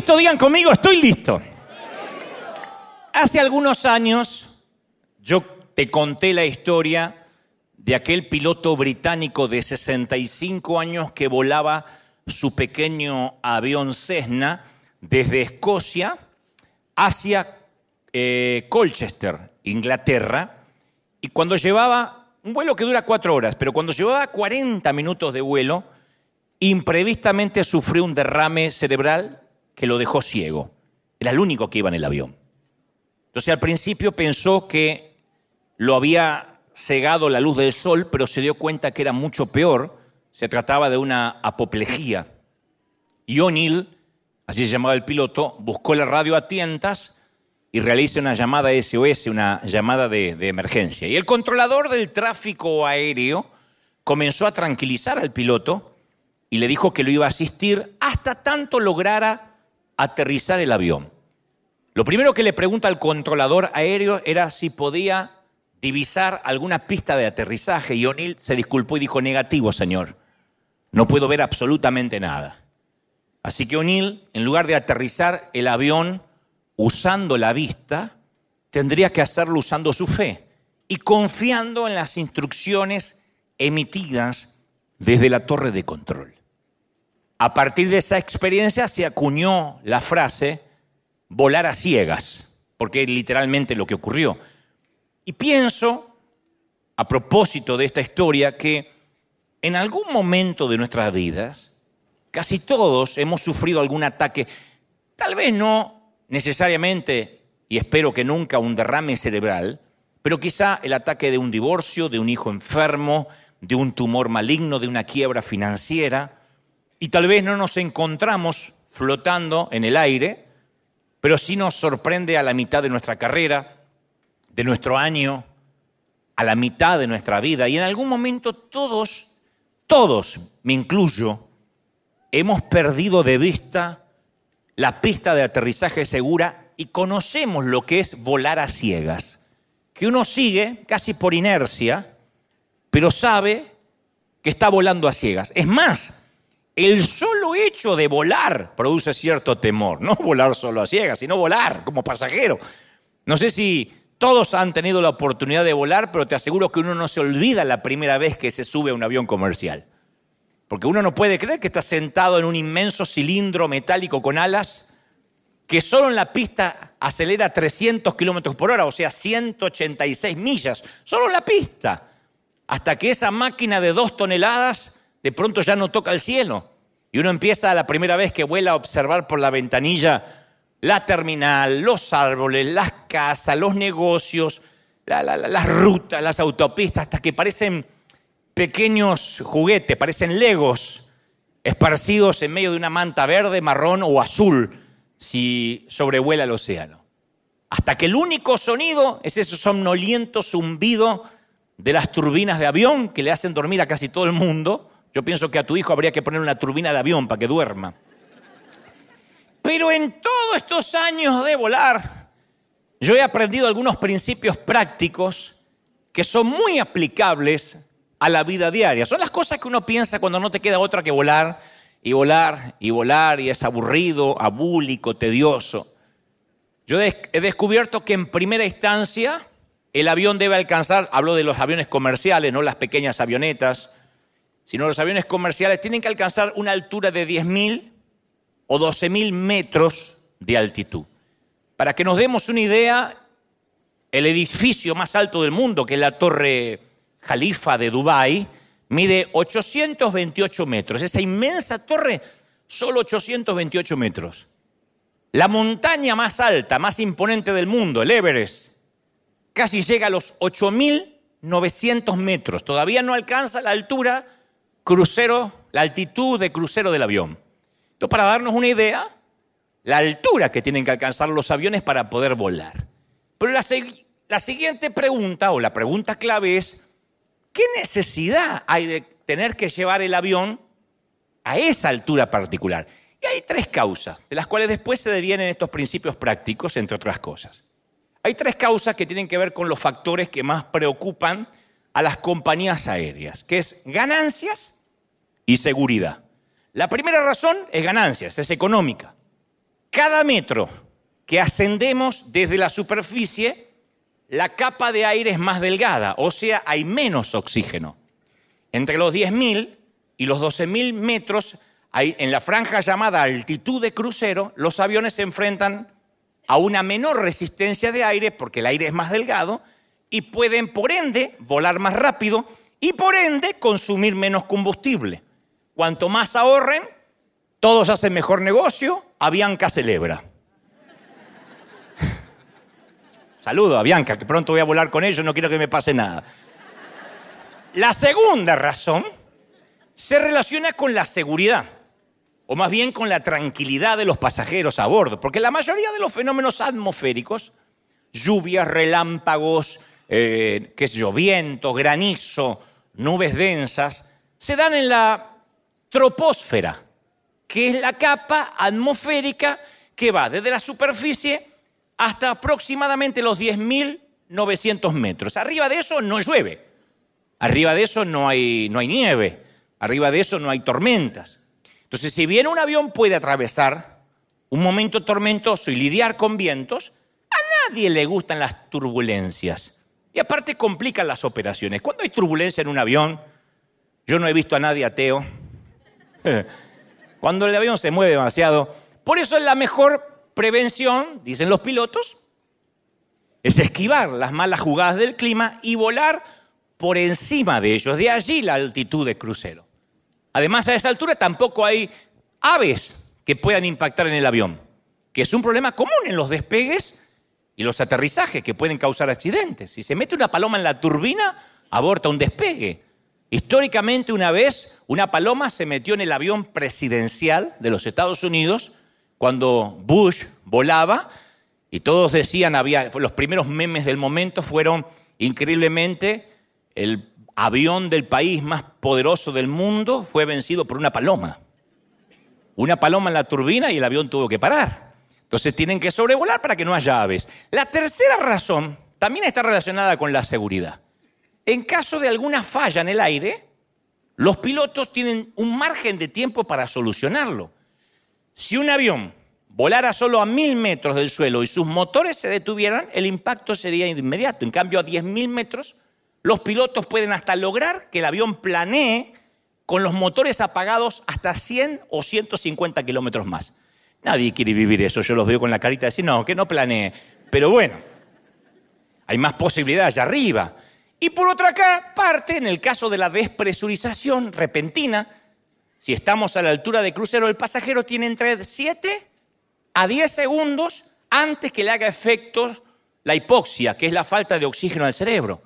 listo? Digan conmigo, estoy listo. Hace algunos años yo te conté la historia de aquel piloto británico de 65 años que volaba su pequeño avión Cessna desde Escocia hacia eh, Colchester, Inglaterra, y cuando llevaba un vuelo que dura cuatro horas, pero cuando llevaba 40 minutos de vuelo, imprevistamente sufrió un derrame cerebral que lo dejó ciego. Era el único que iba en el avión. Entonces al principio pensó que lo había cegado la luz del sol, pero se dio cuenta que era mucho peor. Se trataba de una apoplejía. Y O'Neill, así se llamaba el piloto, buscó la radio a tientas y realiza una llamada SOS, una llamada de, de emergencia. Y el controlador del tráfico aéreo comenzó a tranquilizar al piloto y le dijo que lo iba a asistir hasta tanto lograra aterrizar el avión. Lo primero que le pregunta al controlador aéreo era si podía divisar alguna pista de aterrizaje y O'Neill se disculpó y dijo, negativo, señor, no puedo ver absolutamente nada. Así que O'Neill, en lugar de aterrizar el avión usando la vista, tendría que hacerlo usando su fe y confiando en las instrucciones emitidas desde la torre de control. A partir de esa experiencia se acuñó la frase volar a ciegas, porque literalmente lo que ocurrió. Y pienso, a propósito de esta historia, que en algún momento de nuestras vidas, casi todos hemos sufrido algún ataque, tal vez no necesariamente, y espero que nunca, un derrame cerebral, pero quizá el ataque de un divorcio, de un hijo enfermo, de un tumor maligno, de una quiebra financiera, y tal vez no nos encontramos flotando en el aire, pero sí nos sorprende a la mitad de nuestra carrera, de nuestro año, a la mitad de nuestra vida. Y en algún momento todos, todos, me incluyo, hemos perdido de vista la pista de aterrizaje segura y conocemos lo que es volar a ciegas. Que uno sigue casi por inercia, pero sabe que está volando a ciegas. Es más, el solo hecho de volar produce cierto temor. No volar solo a ciegas, sino volar como pasajero. No sé si todos han tenido la oportunidad de volar, pero te aseguro que uno no se olvida la primera vez que se sube a un avión comercial. Porque uno no puede creer que está sentado en un inmenso cilindro metálico con alas que solo en la pista acelera 300 kilómetros por hora, o sea, 186 millas, solo en la pista, hasta que esa máquina de dos toneladas de pronto ya no toca el cielo. Y uno empieza la primera vez que vuela a observar por la ventanilla la terminal, los árboles, las casas, los negocios, las rutas, las autopistas, hasta que parecen pequeños juguetes, parecen legos esparcidos en medio de una manta verde, marrón o azul si sobrevuela el océano. Hasta que el único sonido es ese somnoliento zumbido de las turbinas de avión que le hacen dormir a casi todo el mundo yo pienso que a tu hijo habría que poner una turbina de avión para que duerma. Pero en todos estos años de volar, yo he aprendido algunos principios prácticos que son muy aplicables a la vida diaria. Son las cosas que uno piensa cuando no te queda otra que volar y volar y volar y es aburrido, abúlico, tedioso. Yo he descubierto que en primera instancia el avión debe alcanzar, hablo de los aviones comerciales, no las pequeñas avionetas, sino los aviones comerciales tienen que alcanzar una altura de 10.000 o 12.000 metros de altitud. Para que nos demos una idea, el edificio más alto del mundo, que es la Torre Jalifa de Dubái, mide 828 metros. Esa inmensa torre, solo 828 metros. La montaña más alta, más imponente del mundo, el Everest, casi llega a los 8.900 metros. Todavía no alcanza la altura crucero, la altitud de crucero del avión. Entonces, para darnos una idea, la altura que tienen que alcanzar los aviones para poder volar. Pero la, la siguiente pregunta, o la pregunta clave es, ¿qué necesidad hay de tener que llevar el avión a esa altura particular? Y hay tres causas, de las cuales después se devienen estos principios prácticos, entre otras cosas. Hay tres causas que tienen que ver con los factores que más preocupan a las compañías aéreas, que es ganancias y seguridad. La primera razón es ganancias, es económica. cada metro que ascendemos desde la superficie, la capa de aire es más delgada, o sea, hay menos oxígeno. Entre los 10.000 y los 12.000 metros, en la franja llamada altitud de crucero, los aviones se enfrentan a una menor resistencia de aire porque el aire es más delgado y pueden, por ende, volar más rápido y, por ende, consumir menos combustible. Cuanto más ahorren, todos hacen mejor negocio, Avianca celebra. Saludo a Bianca, que pronto voy a volar con ellos, no quiero que me pase nada. La segunda razón se relaciona con la seguridad, o más bien con la tranquilidad de los pasajeros a bordo, porque la mayoría de los fenómenos atmosféricos, lluvias, relámpagos, eh, qué sé viento, granizo, nubes densas, se dan en la troposfera, que es la capa atmosférica que va desde la superficie hasta aproximadamente los 10.900 metros. Arriba de eso no llueve, arriba de eso no hay, no hay nieve, arriba de eso no hay tormentas. Entonces, si bien un avión puede atravesar un momento tormentoso y lidiar con vientos, a nadie le gustan las turbulencias. Y aparte complican las operaciones. Cuando hay turbulencia en un avión, yo no he visto a nadie ateo. Cuando el avión se mueve demasiado. Por eso es la mejor prevención, dicen los pilotos, es esquivar las malas jugadas del clima y volar por encima de ellos. De allí la altitud de crucero. Además, a esa altura tampoco hay aves que puedan impactar en el avión, que es un problema común en los despegues y los aterrizajes que pueden causar accidentes. Si se mete una paloma en la turbina, aborta un despegue. Históricamente, una vez, una paloma se metió en el avión presidencial de los Estados Unidos cuando Bush volaba y todos decían, había, los primeros memes del momento fueron increíblemente el avión del país más poderoso del mundo fue vencido por una paloma. Una paloma en la turbina y el avión tuvo que parar. Entonces tienen que sobrevolar para que no haya aves. La tercera razón también está relacionada con la seguridad. En caso de alguna falla en el aire, los pilotos tienen un margen de tiempo para solucionarlo. Si un avión volara solo a mil metros del suelo y sus motores se detuvieran, el impacto sería inmediato. En cambio, a diez mil metros, los pilotos pueden hasta lograr que el avión planee con los motores apagados hasta 100 o 150 kilómetros más. Nadie quiere vivir eso, yo los veo con la carita de decir, no, que no planee. Pero bueno, hay más posibilidades allá arriba. Y por otra parte, en el caso de la despresurización repentina, si estamos a la altura de crucero, el pasajero tiene entre 7 a 10 segundos antes que le haga efecto la hipoxia, que es la falta de oxígeno al cerebro.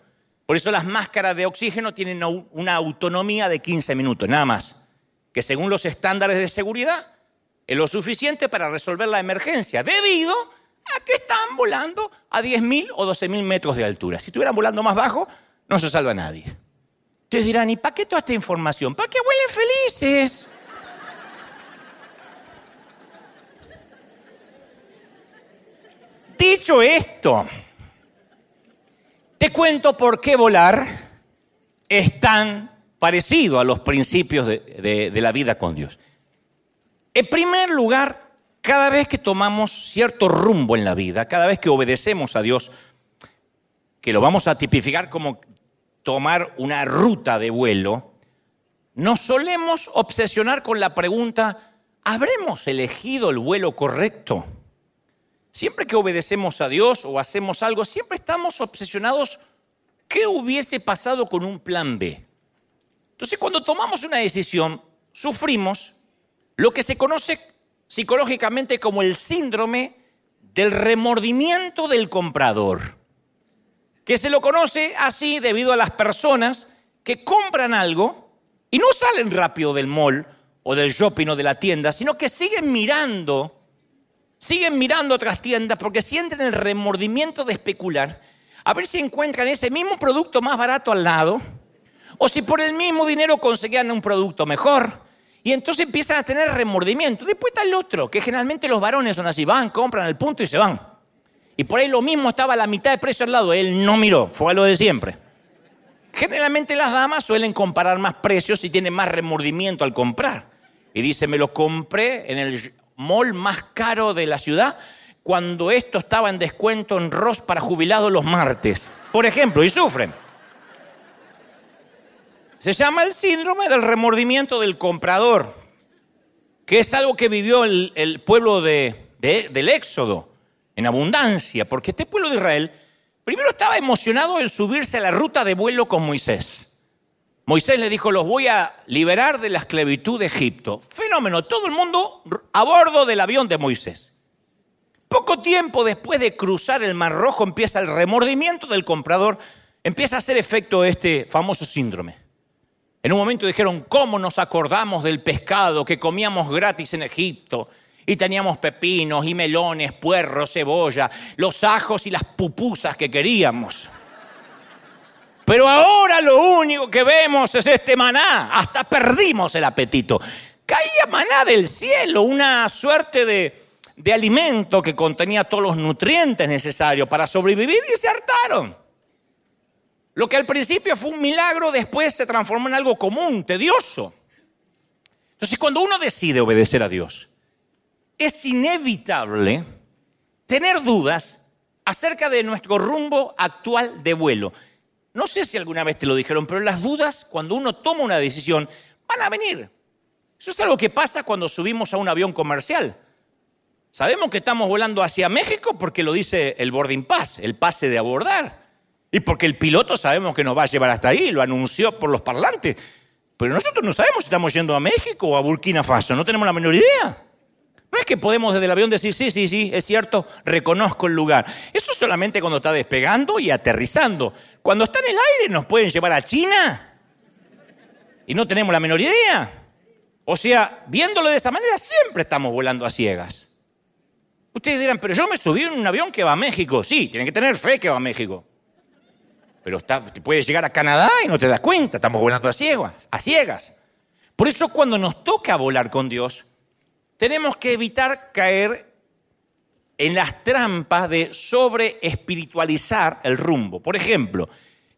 Por eso las máscaras de oxígeno tienen una autonomía de 15 minutos, nada más, que según los estándares de seguridad es lo suficiente para resolver la emergencia, debido a que están volando a 10.000 o 12.000 metros de altura. Si estuvieran volando más bajo, no se salva nadie. Ustedes dirán, ¿y para qué toda esta información? ¿Para que huelen felices? Dicho esto, te cuento por qué volar es tan parecido a los principios de, la vida con Dios. En primer lugar, cada vez que tomamos cierto rumbo en la vida, cada vez que obedecemos a Dios, que lo vamos a tipificar como tomar una ruta de vuelo, nos solemos obsesionar con la pregunta, ¿habremos elegido el vuelo correcto? Siempre que obedecemos a Dios o hacemos algo, siempre estamos obsesionados qué hubiese pasado con un plan B. Entonces, cuando tomamos una decisión, sufrimos lo que se conoce psicológicamente como el síndrome del remordimiento del comprador, que se lo conoce así debido a las personas que compran algo y no salen rápido del mall o del shopping o de la tienda, sino que siguen mirando siguen mirando otras tiendas porque sienten el remordimiento de especular, a ver si encuentran ese mismo producto más barato al lado, o si por el mismo dinero conseguían un producto mejor. Y entonces empiezan a tener remordimiento. Después está el otro, que generalmente los varones son así, van, compran al punto y se van. Y por ahí lo mismo estaba a la mitad de precio al lado, él no miró, fue a lo de siempre. Generalmente las damas suelen comparar más precios y tienen más remordimiento al comprar. Y dice, me lo compré en el mall más caro de la ciudad cuando esto estaba en descuento en Ross para jubilados los martes, por ejemplo, y sufren. Se llama el síndrome del remordimiento del comprador, que es algo que vivió el, pueblo de, del Éxodo en abundancia, porque este pueblo de Israel primero estaba emocionado en subirse a la ruta de vuelo con Moisés. Moisés le dijo, los voy a liberar de la esclavitud de Egipto. Fenómeno, todo el mundo a bordo del avión de Moisés. Poco tiempo después de cruzar el Mar Rojo empieza el remordimiento del comprador, empieza a hacer efecto este famoso síndrome. En un momento dijeron, ¿cómo nos acordamos del pescado que comíamos gratis en Egipto? Y teníamos pepinos y melones, puerros, cebolla, los ajos y las pupusas que queríamos. Pero ahora lo único que vemos es este maná. Hasta perdimos el apetito. Caía maná del cielo, una suerte de, de alimento que contenía todos los nutrientes necesarios para sobrevivir y se hartaron. Lo que al principio fue un milagro, después se transformó en algo común, tedioso. Entonces, cuando uno decide obedecer a Dios, es inevitable tener dudas acerca de nuestro rumbo actual de vuelo. No sé si alguna vez te lo dijeron, pero las dudas, cuando uno toma una decisión, van a venir. Eso es algo que pasa cuando subimos a un avión comercial. Sabemos que estamos volando hacia México porque lo dice el boarding pass, el pase de abordar. Y porque el piloto sabemos que nos va a llevar hasta ahí, lo anunció por los parlantes. Pero nosotros no sabemos si estamos yendo a México o a Burkina Faso, no tenemos la menor idea. No es que podemos desde el avión decir, sí, sí, sí, es cierto, reconozco el lugar. Eso solamente cuando está despegando y aterrizando. Cuando está en el aire nos pueden llevar a China y no tenemos la menor idea. O sea, viéndolo de esa manera, siempre estamos volando a ciegas. Ustedes dirán, pero yo me subí en un avión que va a México. Sí, tienen que tener fe que va a México. Pero puedes llegar a Canadá y no te das cuenta, estamos volando a ciegas, a ciegas. Por eso cuando nos toca volar con Dios, tenemos que evitar caer en las trampas de sobre espiritualizar el rumbo. Por ejemplo,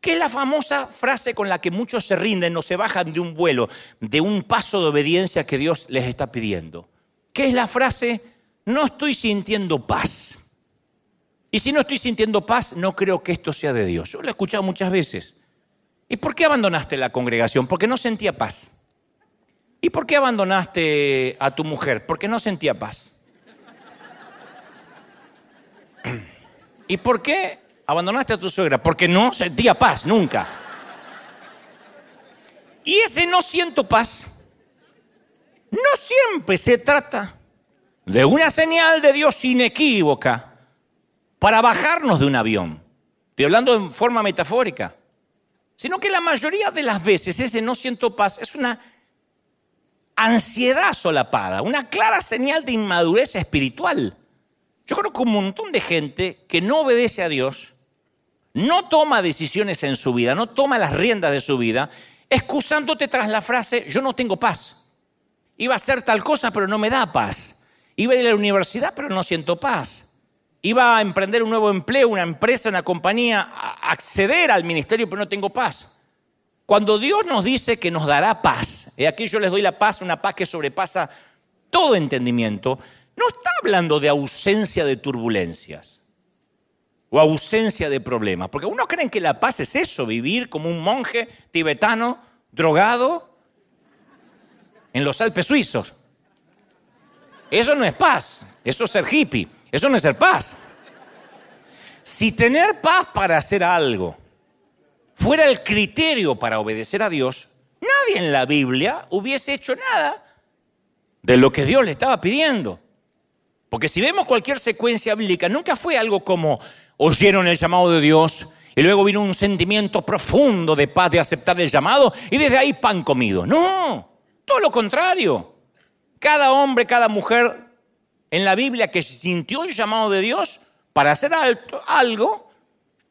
¿qué es la famosa frase con la que muchos se rinden o se bajan de un vuelo, de un paso de obediencia que Dios les está pidiendo? ¿Qué es la frase? No estoy sintiendo paz. Y si no estoy sintiendo paz, no creo que esto sea de Dios. Yo lo he escuchado muchas veces. ¿Y por qué abandonaste la congregación? Porque no sentía paz. ¿Y por qué abandonaste a tu mujer? Porque no sentía paz. ¿Y por qué abandonaste a tu suegra? Porque no sentía paz, nunca. Y ese no siento paz, no siempre se trata de una señal de Dios inequívoca para bajarnos de un avión. Estoy hablando en forma metafórica. Sino que la mayoría de las veces ese no siento paz es una ansiedad solapada, una clara señal de inmadurez espiritual. Yo conozco un montón de gente que no obedece a Dios, no toma decisiones en su vida, no toma las riendas de su vida, excusándote tras la frase, yo no tengo paz. Iba a hacer tal cosa, pero no me da paz. Iba a ir a la universidad, pero no siento paz. Iba a emprender un nuevo empleo, una empresa, una compañía, a acceder al ministerio, pero no tengo paz. Cuando Dios nos dice que nos dará paz, y aquí yo les doy la paz, una paz que sobrepasa todo entendimiento, no está hablando de ausencia de turbulencias o ausencia de problemas, porque algunos creen que la paz es eso, vivir como un monje tibetano, drogado, en los Alpes suizos. Eso no es paz, eso es ser hippie, eso no es ser paz. Si tener paz para hacer algo, fuera el criterio para obedecer a Dios, nadie en la Biblia hubiese hecho nada de lo que Dios le estaba pidiendo. Porque si vemos cualquier secuencia bíblica, nunca fue algo como oyeron el llamado de Dios y luego vino un sentimiento profundo de paz de aceptar el llamado y desde ahí pan comido. No, todo lo contrario. Cada hombre, cada mujer en la Biblia que sintió el llamado de Dios para hacer algo,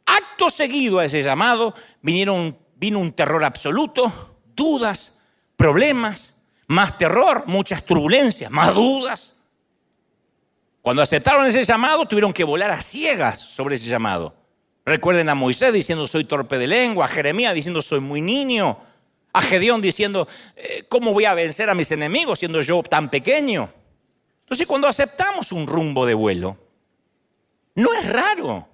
Acto seguido a ese llamado vinieron, vino un terror absoluto, dudas, problemas, más terror, muchas turbulencias, más dudas. Cuando aceptaron ese llamado tuvieron que volar a ciegas sobre ese llamado. Recuerden a Moisés diciendo soy torpe de lengua, a Jeremías diciendo soy muy niño, a Gedeón diciendo eh, ¿cómo voy a vencer a mis enemigos siendo yo tan pequeño? Entonces cuando aceptamos un rumbo de vuelo, no es raro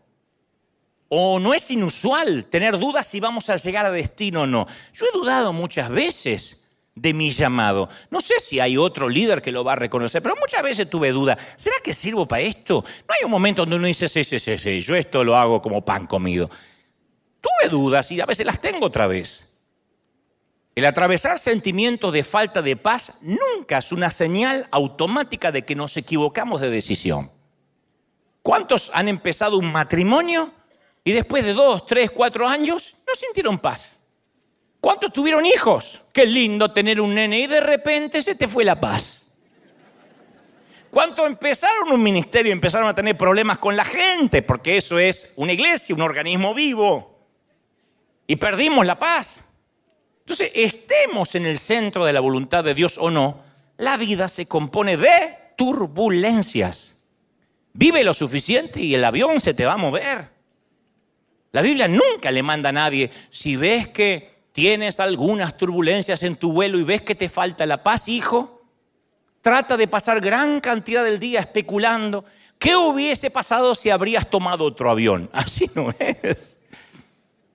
o no es inusual tener dudas si vamos a llegar a destino o no. Yo he dudado muchas veces de mi llamado. No sé si hay otro líder que lo va a reconocer, pero muchas veces tuve duda. ¿Será que sirvo para esto? No hay un momento donde uno dice, sí, sí, sí, sí, yo esto lo hago como pan comido. Tuve dudas y a veces las tengo otra vez. El atravesar sentimientos de falta de paz nunca es una señal automática de que nos equivocamos de decisión. ¿Cuántos han empezado un matrimonio y después de dos, tres, cuatro años no sintieron paz? ¿Cuántos tuvieron hijos? Qué lindo tener un nene y de repente se te fue la paz. ¿Cuántos empezaron un ministerio y empezaron a tener problemas con la gente? Porque eso es una iglesia, un organismo vivo. Y perdimos la paz. Entonces, estemos en el centro de la voluntad de Dios o no, la vida se compone de turbulencias. Vive lo suficiente y el avión se te va a mover. La Biblia nunca le manda a nadie, si ves que tienes algunas turbulencias en tu vuelo y ves que te falta la paz, hijo, trata de pasar gran cantidad del día especulando qué hubiese pasado si habrías tomado otro avión. Así no es.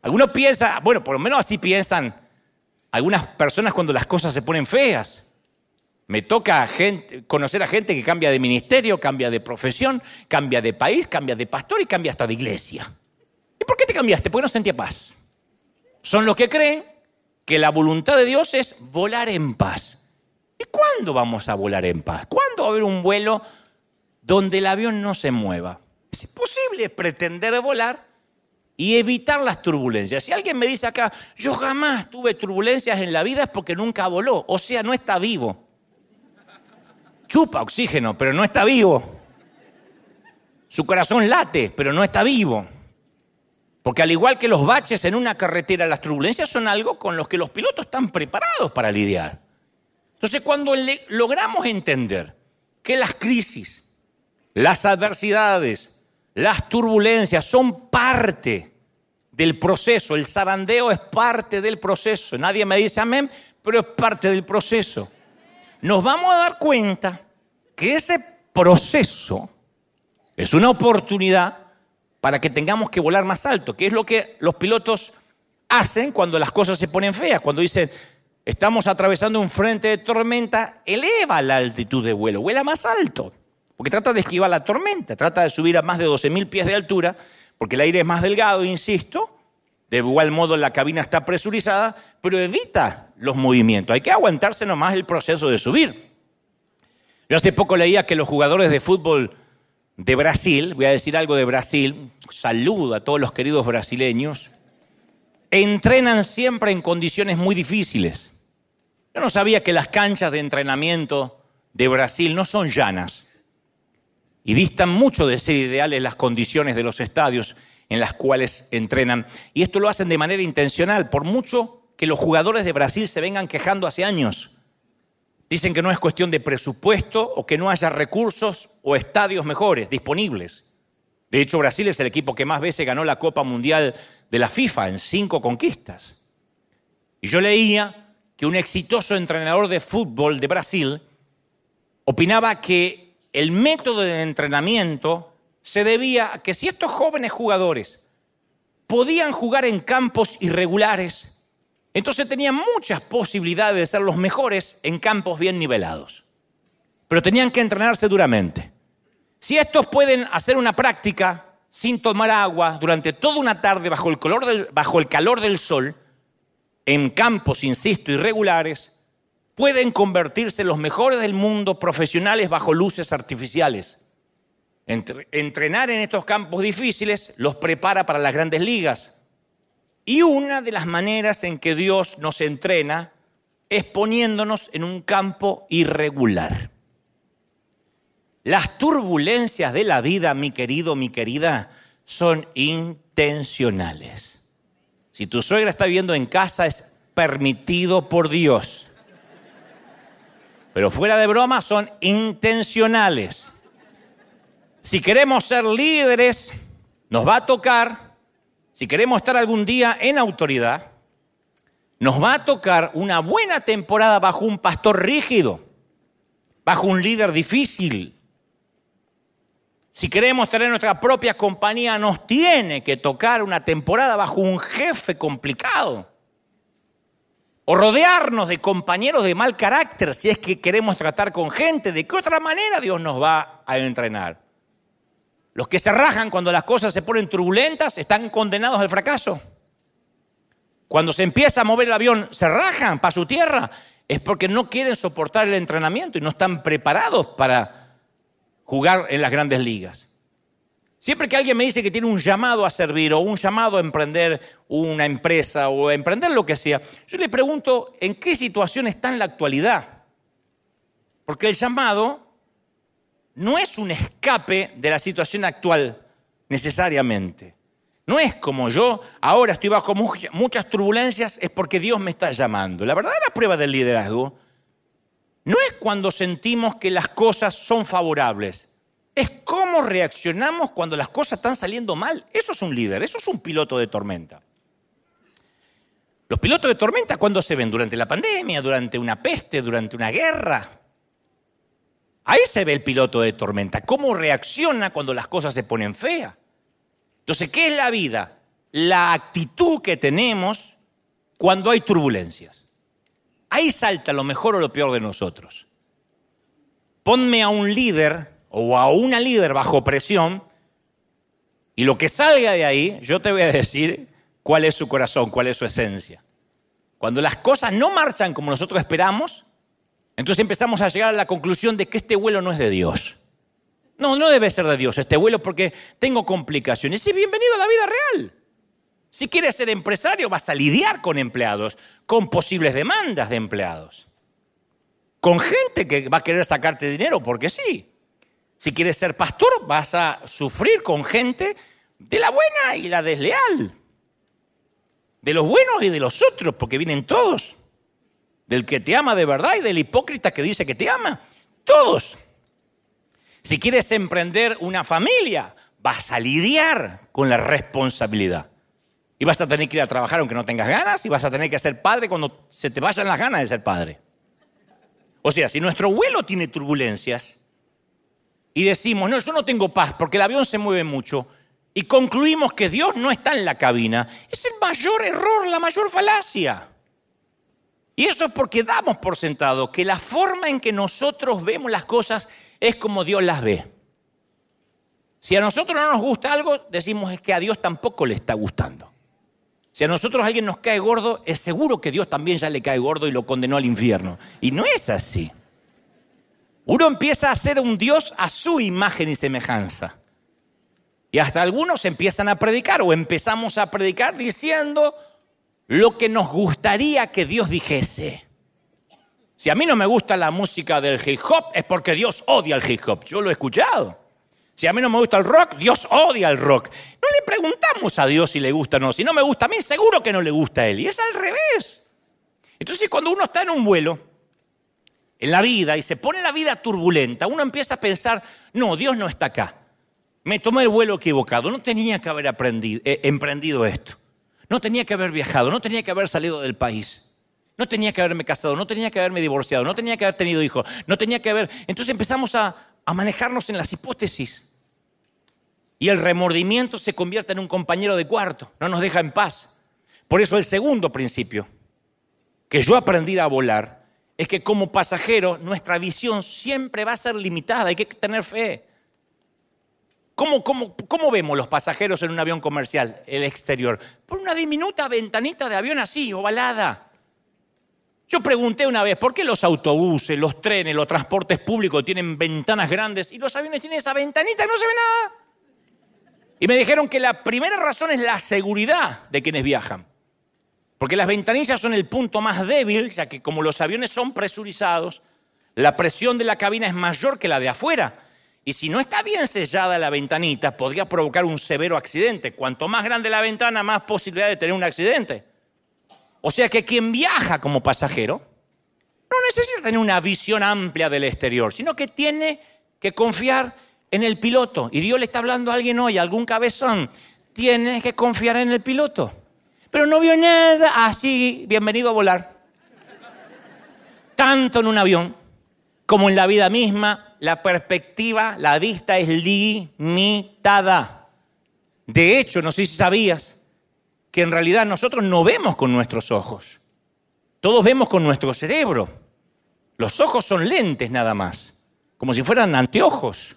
Algunos piensan, bueno, por lo menos así piensan algunas personas cuando las cosas se ponen feas. Me toca conocer a gente que cambia de ministerio, cambia de profesión, cambia de país, cambia de pastor y cambia hasta de iglesia. ¿Y por qué te cambiaste? Porque no sentía paz. Son los que creen que la voluntad de Dios es volar en paz. ¿Y cuándo vamos a volar en paz? ¿Cuándo va a haber un vuelo donde el avión no se mueva? ¿Es posible pretender volar y evitar las turbulencias. Si alguien me dice acá, yo jamás tuve turbulencias en la vida es porque nunca voló, o sea, no está vivo. Chupa oxígeno, pero no está vivo. Su corazón late, pero no está vivo. Porque al igual que los baches en una carretera, las turbulencias son algo con los que los pilotos están preparados para lidiar. Entonces, cuando logramos entender que las crisis, las adversidades, las turbulencias son parte del proceso. El zarandeo es parte del proceso. Nadie me dice amén, pero es parte del proceso. Nos vamos a dar cuenta que ese proceso es una oportunidad para que tengamos que volar más alto, que es lo que los pilotos hacen cuando las cosas se ponen feas, cuando dicen, estamos atravesando un frente de tormenta, eleva la altitud de vuelo, vuela más alto. Porque trata de esquivar la tormenta, trata de subir a más de 12.000 pies de altura, porque el aire es más delgado, insisto. De igual modo la cabina está presurizada, pero evita los movimientos. Hay que aguantarse nomás el proceso de subir. Yo hace poco leía que los jugadores de fútbol de Brasil, voy a decir algo de Brasil, saludo a todos los queridos brasileños, entrenan siempre en condiciones muy difíciles. Yo no sabía que las canchas de entrenamiento de Brasil no son llanas y distan mucho de ser ideales las condiciones de los estadios en las cuales entrenan. Y esto lo hacen de manera intencional, por mucho que los jugadores de Brasil se vengan quejando hace años. Dicen que no es cuestión de presupuesto o que no haya recursos o estadios mejores disponibles. De hecho, Brasil es el equipo que más veces ganó la Copa Mundial de la FIFA en cinco conquistas. Y yo leía que un exitoso entrenador de fútbol de Brasil opinaba que el método de entrenamiento se debía a que si estos jóvenes jugadores podían jugar en campos irregulares, entonces tenían muchas posibilidades de ser los mejores en campos bien nivelados. Pero tenían que entrenarse duramente. Si estos pueden hacer una práctica sin tomar agua durante toda una tarde bajo el, bajo el calor del sol, en campos, insisto, irregulares, pueden convertirse en los mejores del mundo profesionales bajo luces artificiales. Entrenar en estos campos difíciles los prepara para las grandes ligas. Y una de las maneras en que Dios nos entrena es poniéndonos en un campo irregular. Las turbulencias de la vida, mi querido, mi querida, son intencionales. Si tu suegra está viviendo en casa, es permitido por Dios. Pero fuera de broma son intencionales. Si queremos ser líderes, nos va a tocar, si queremos estar algún día en autoridad, nos va a tocar una buena temporada bajo un pastor rígido. bajo un líder difícil. Si queremos tener nuestra propia compañía, nos tiene que tocar una temporada bajo un jefe complicado. O rodearnos de compañeros de mal carácter si es que queremos tratar con gente. ¿De qué otra manera Dios nos va a entrenar? Los que se rajan cuando las cosas se ponen turbulentas están condenados al fracaso. Cuando se empieza a mover el avión, se rajan para su tierra, es porque no quieren soportar el entrenamiento y no están preparados para jugar en las grandes ligas. Siempre que alguien me dice que tiene un llamado a servir o un llamado a emprender una empresa o a emprender lo que sea, yo le pregunto en qué situación está en la actualidad. Porque el llamado no es un escape de la situación actual necesariamente. No es como yo, ahora estoy bajo muchas turbulencias, es porque Dios me está llamando. La verdadera prueba del liderazgo no es cuando sentimos que las cosas son favorables, es cómo reaccionamos cuando las cosas están saliendo mal. Eso es un líder, eso es un piloto de tormenta. Los pilotos de tormenta, ¿cuándo se ven? Durante la pandemia, durante una peste, durante una guerra. Ahí se ve el piloto de tormenta, cómo reacciona cuando las cosas se ponen feas. Entonces, ¿qué es la vida? La actitud que tenemos cuando hay turbulencias. Ahí salta lo mejor o lo peor de nosotros. Ponme a un líder o a una líder bajo presión y lo que salga de ahí, yo te voy a decir cuál es su corazón, cuál es su esencia. Cuando las cosas no marchan como nosotros esperamos, entonces empezamos a llegar a la conclusión de que este vuelo no es de Dios. No, no debe ser de Dios este vuelo porque tengo complicaciones. Y bienvenido a la vida real. Si quieres ser empresario, vas a lidiar con empleados, con posibles demandas de empleados, con gente que va a querer sacarte dinero porque sí. Si quieres ser pastor, vas a sufrir con gente de la buena y la desleal, de los buenos y de los otros, porque vienen todos del que te ama de verdad y del hipócrita que dice que te ama. Todos. Si quieres emprender una familia, vas a lidiar con la responsabilidad. Y vas a tener que ir a trabajar aunque no tengas ganas y vas a tener que ser padre cuando se te vayan las ganas de ser padre. O sea, si nuestro vuelo tiene turbulencias y decimos, no, yo no tengo paz porque el avión se mueve mucho y concluimos que Dios no está en la cabina, es el mayor error, la mayor falacia. Y eso es porque damos por sentado que la forma en que nosotros vemos las cosas es como Dios las ve. Si a nosotros no nos gusta algo, decimos es que a Dios tampoco le está gustando. Si a nosotros alguien nos cae gordo, es seguro que Dios también ya le cae gordo y lo condenó al infierno. Y no es así. Uno empieza a ser un Dios a su imagen y semejanza. Y hasta algunos empiezan a predicar o empezamos a predicar diciendo, lo que nos gustaría que Dios dijese. Si a mí no me gusta la música del hip hop, es porque Dios odia el hip hop. Yo lo he escuchado. Si a mí no me gusta el rock, Dios odia el rock. No le preguntamos a Dios si le gusta o no. Si no me gusta a mí, seguro que no le gusta a Él. Y es al revés. Entonces, cuando uno está en un vuelo, en la vida, y se pone la vida turbulenta, uno empieza a pensar, no, Dios no está acá. Me tomé el vuelo equivocado. No tenía que haber aprendido, eh, emprendido esto. No tenía que haber viajado, no tenía que haber salido del país. No tenía que haberme casado, no tenía que haberme divorciado, no tenía que haber tenido hijos, no tenía que haber... Entonces empezamos a, a manejarnos en las hipótesis. Y el remordimiento se convierte en un compañero de cuarto, no nos deja en paz. Por eso el segundo principio que yo aprendí a volar es que como pasajero nuestra visión siempre va a ser limitada, hay que tener fe. ¿Cómo, vemos los pasajeros en un avión comercial, el exterior? Por una diminuta ventanita de avión así, ovalada. Yo pregunté una vez, ¿por qué los autobuses, los trenes, los transportes públicos tienen ventanas grandes y los aviones tienen esa ventanita y no se ve nada? Y me dijeron que la primera razón es la seguridad de quienes viajan. Porque las ventanillas son el punto más débil, ya que como los aviones son presurizados, la presión de la cabina es mayor que la de afuera. Y si no está bien sellada la ventanita, podría provocar un severo accidente. Cuanto más grande la ventana, más posibilidad de tener un accidente. O sea que quien viaja como pasajero no necesita tener una visión amplia del exterior, sino que tiene que confiar en el piloto. Y Dios le está hablando a alguien hoy, a algún cabezón. Tiene que confiar en el piloto. Pero no vio nada así, bienvenido a volar. Tanto en un avión como en la vida misma, la perspectiva, la vista es limitada. De hecho, no sé si sabías que en realidad nosotros no vemos con nuestros ojos. Todos vemos con nuestro cerebro. Los ojos son lentes nada más, como si fueran anteojos.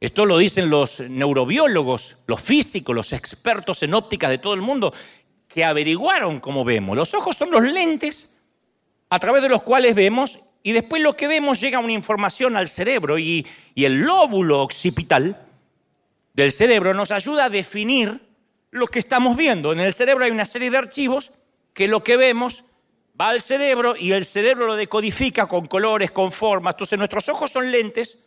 Esto lo dicen los neurobiólogos, los físicos, los expertos en ópticas de todo el mundo, que averiguaron cómo vemos. Los ojos son los lentes a través de los cuales vemos y después lo que vemos llega una información al cerebro y, el lóbulo occipital del cerebro nos ayuda a definir lo que estamos viendo. En el cerebro hay una serie de archivos que lo que vemos va al cerebro y el cerebro lo decodifica con colores, con formas. Entonces nuestros ojos son lentes,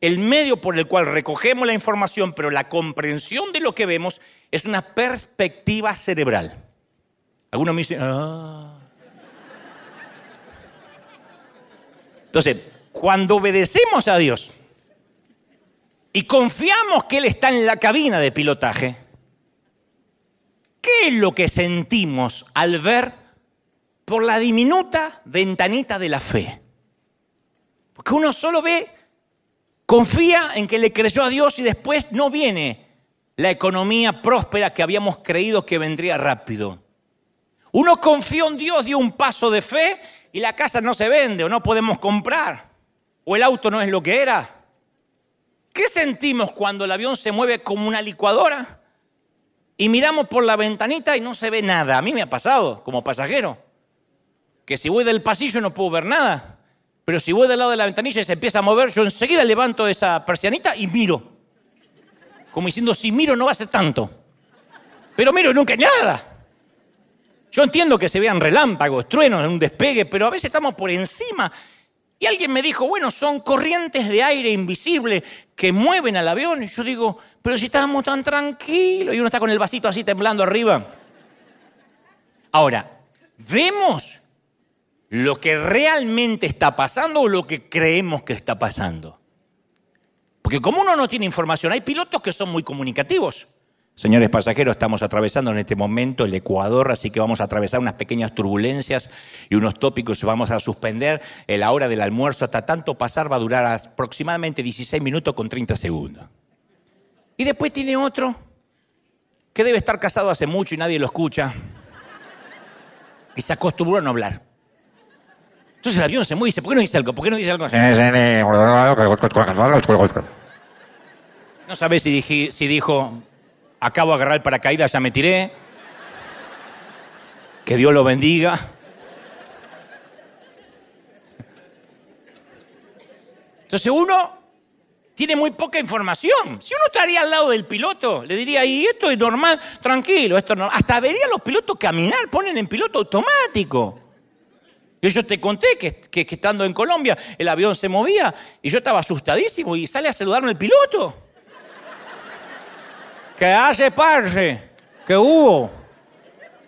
el medio por el cual recogemos la información, pero la comprensión de lo que vemos es una perspectiva cerebral. Algunos me dicen, ah. Entonces, cuando obedecemos a Dios y confiamos que Él está en la cabina de pilotaje, ¿qué es lo que sentimos al ver por la diminuta ventanita de la fe? Porque uno solo ve, confía en que le creyó a Dios y después no viene la economía próspera que habíamos creído que vendría rápido. Uno confió en Dios, dio un paso de fe y la casa no se vende o no podemos comprar o el auto no es lo que era. ¿Qué sentimos cuando el avión se mueve como una licuadora y miramos por la ventanita y no se ve nada? A mí me ha pasado como pasajero, que si voy del pasillo no puedo ver nada, pero si voy del lado de la ventanilla y se empieza a mover, yo enseguida levanto esa persianita y miro, como diciendo, si miro no va a ser tanto, pero miro y nunca hay nada. Yo entiendo que se vean relámpagos, truenos en un despegue, pero a veces estamos por encima. Y alguien me dijo, bueno, son corrientes de aire invisibles que mueven al avión. Y yo digo, pero si estábamos tan tranquilos y uno está con el vasito así temblando arriba. Ahora, ¿vemos lo que realmente está pasando o lo que creemos que está pasando? Porque como uno no tiene información, hay pilotos que son muy comunicativos. Señores pasajeros, estamos atravesando en este momento el Ecuador, así que vamos a atravesar unas pequeñas turbulencias y unos tópicos. Vamos a suspender la hora del almuerzo hasta tanto pasar, va a durar aproximadamente 16 minutos con 30 segundos. Y después tiene otro que debe estar casado hace mucho y nadie lo escucha. Y se acostumbró a no hablar. Entonces el avión se mueve y dice, ¿por qué no dice algo? ¿Por qué no dice algo? No sabes si, si dijo, acabo de agarrar el paracaídas, ya me tiré. Que Dios lo bendiga. Entonces uno tiene muy poca información. Si uno estaría al lado del piloto, le diría, y esto es normal, tranquilo, esto no. Hasta vería los pilotos caminar, ponen en piloto automático. Y yo te conté que, que, estando en Colombia el avión se movía y yo estaba asustadísimo y sale a saludarme el piloto. ¿Qué hace, parce? ¿Qué hubo?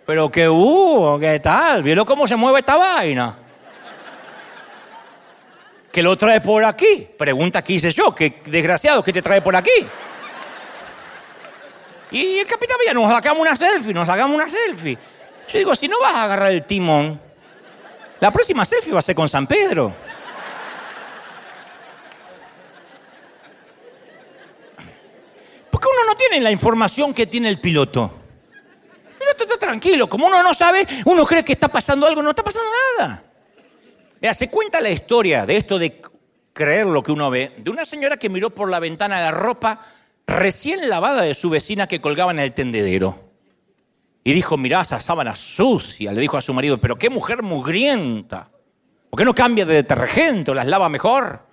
¿Pero qué hubo? ¿Qué tal? ¿Vieron cómo se mueve esta vaina? ¿Qué lo trae por aquí? Pregunta que hice yo. ¿Qué desgraciado que te trae por aquí? Y el capitán Villa, nos sacamos una selfie, nos sacamos una selfie. Yo digo, si no vas a agarrar el timón, la próxima selfie va a ser con San Pedro. Uno no tiene la información que tiene el piloto. El piloto está tranquilo. Como uno no sabe, uno cree que está pasando algo, no está pasando nada. Mira, se cuenta la historia de esto de creer lo que uno ve, de una señora que miró por la ventana la ropa recién lavada de su vecina que colgaba en el tendedero. Y dijo, mirá esa sábana sucia, le dijo a su marido, pero qué mujer mugrienta. ¿Por qué no cambia de detergente o las lava mejor?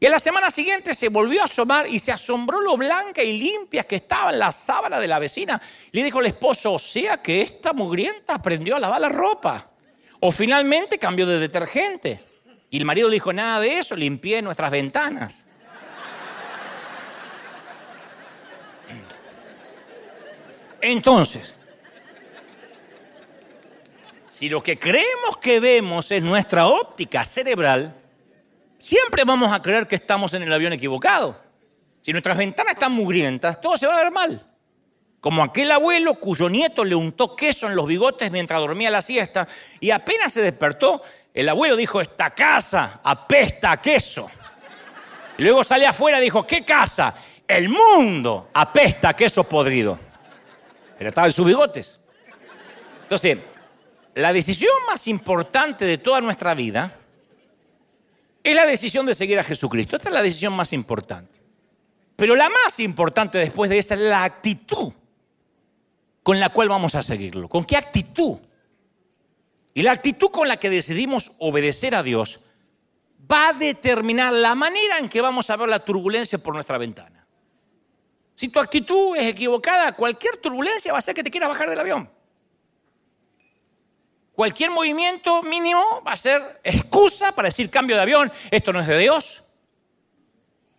Y en la semana siguiente se volvió a asomar y se asombró lo blanca y limpia que estaba en la sábana de la vecina. Le dijo el esposo, o sea que esta mugrienta aprendió a lavar la ropa. O finalmente cambió de detergente. Y el marido le dijo, nada de eso, limpié nuestras ventanas. Entonces, si lo que creemos que vemos es nuestra óptica cerebral, siempre vamos a creer que estamos en el avión equivocado. Si nuestras ventanas están mugrientas, todo se va a ver mal. Como aquel abuelo cuyo nieto le untó queso en los bigotes mientras dormía la siesta y apenas se despertó, el abuelo dijo, esta casa apesta a queso. Y luego sale afuera y dijo, ¿qué casa? El mundo apesta a queso podrido. Pero estaba en sus bigotes. Entonces, la decisión más importante de toda nuestra vida es la decisión de seguir a Jesucristo. Esta es la decisión más importante. Pero la más importante después de esa es la actitud con la cual vamos a seguirlo. ¿Con qué actitud? Y la actitud con la que decidimos obedecer a Dios va a determinar la manera en que vamos a ver la turbulencia por nuestra ventana. Si tu actitud es equivocada, cualquier turbulencia va a hacer que te quieras bajar del avión. Cualquier movimiento mínimo va a ser excusa para decir cambio de avión, esto no es de Dios.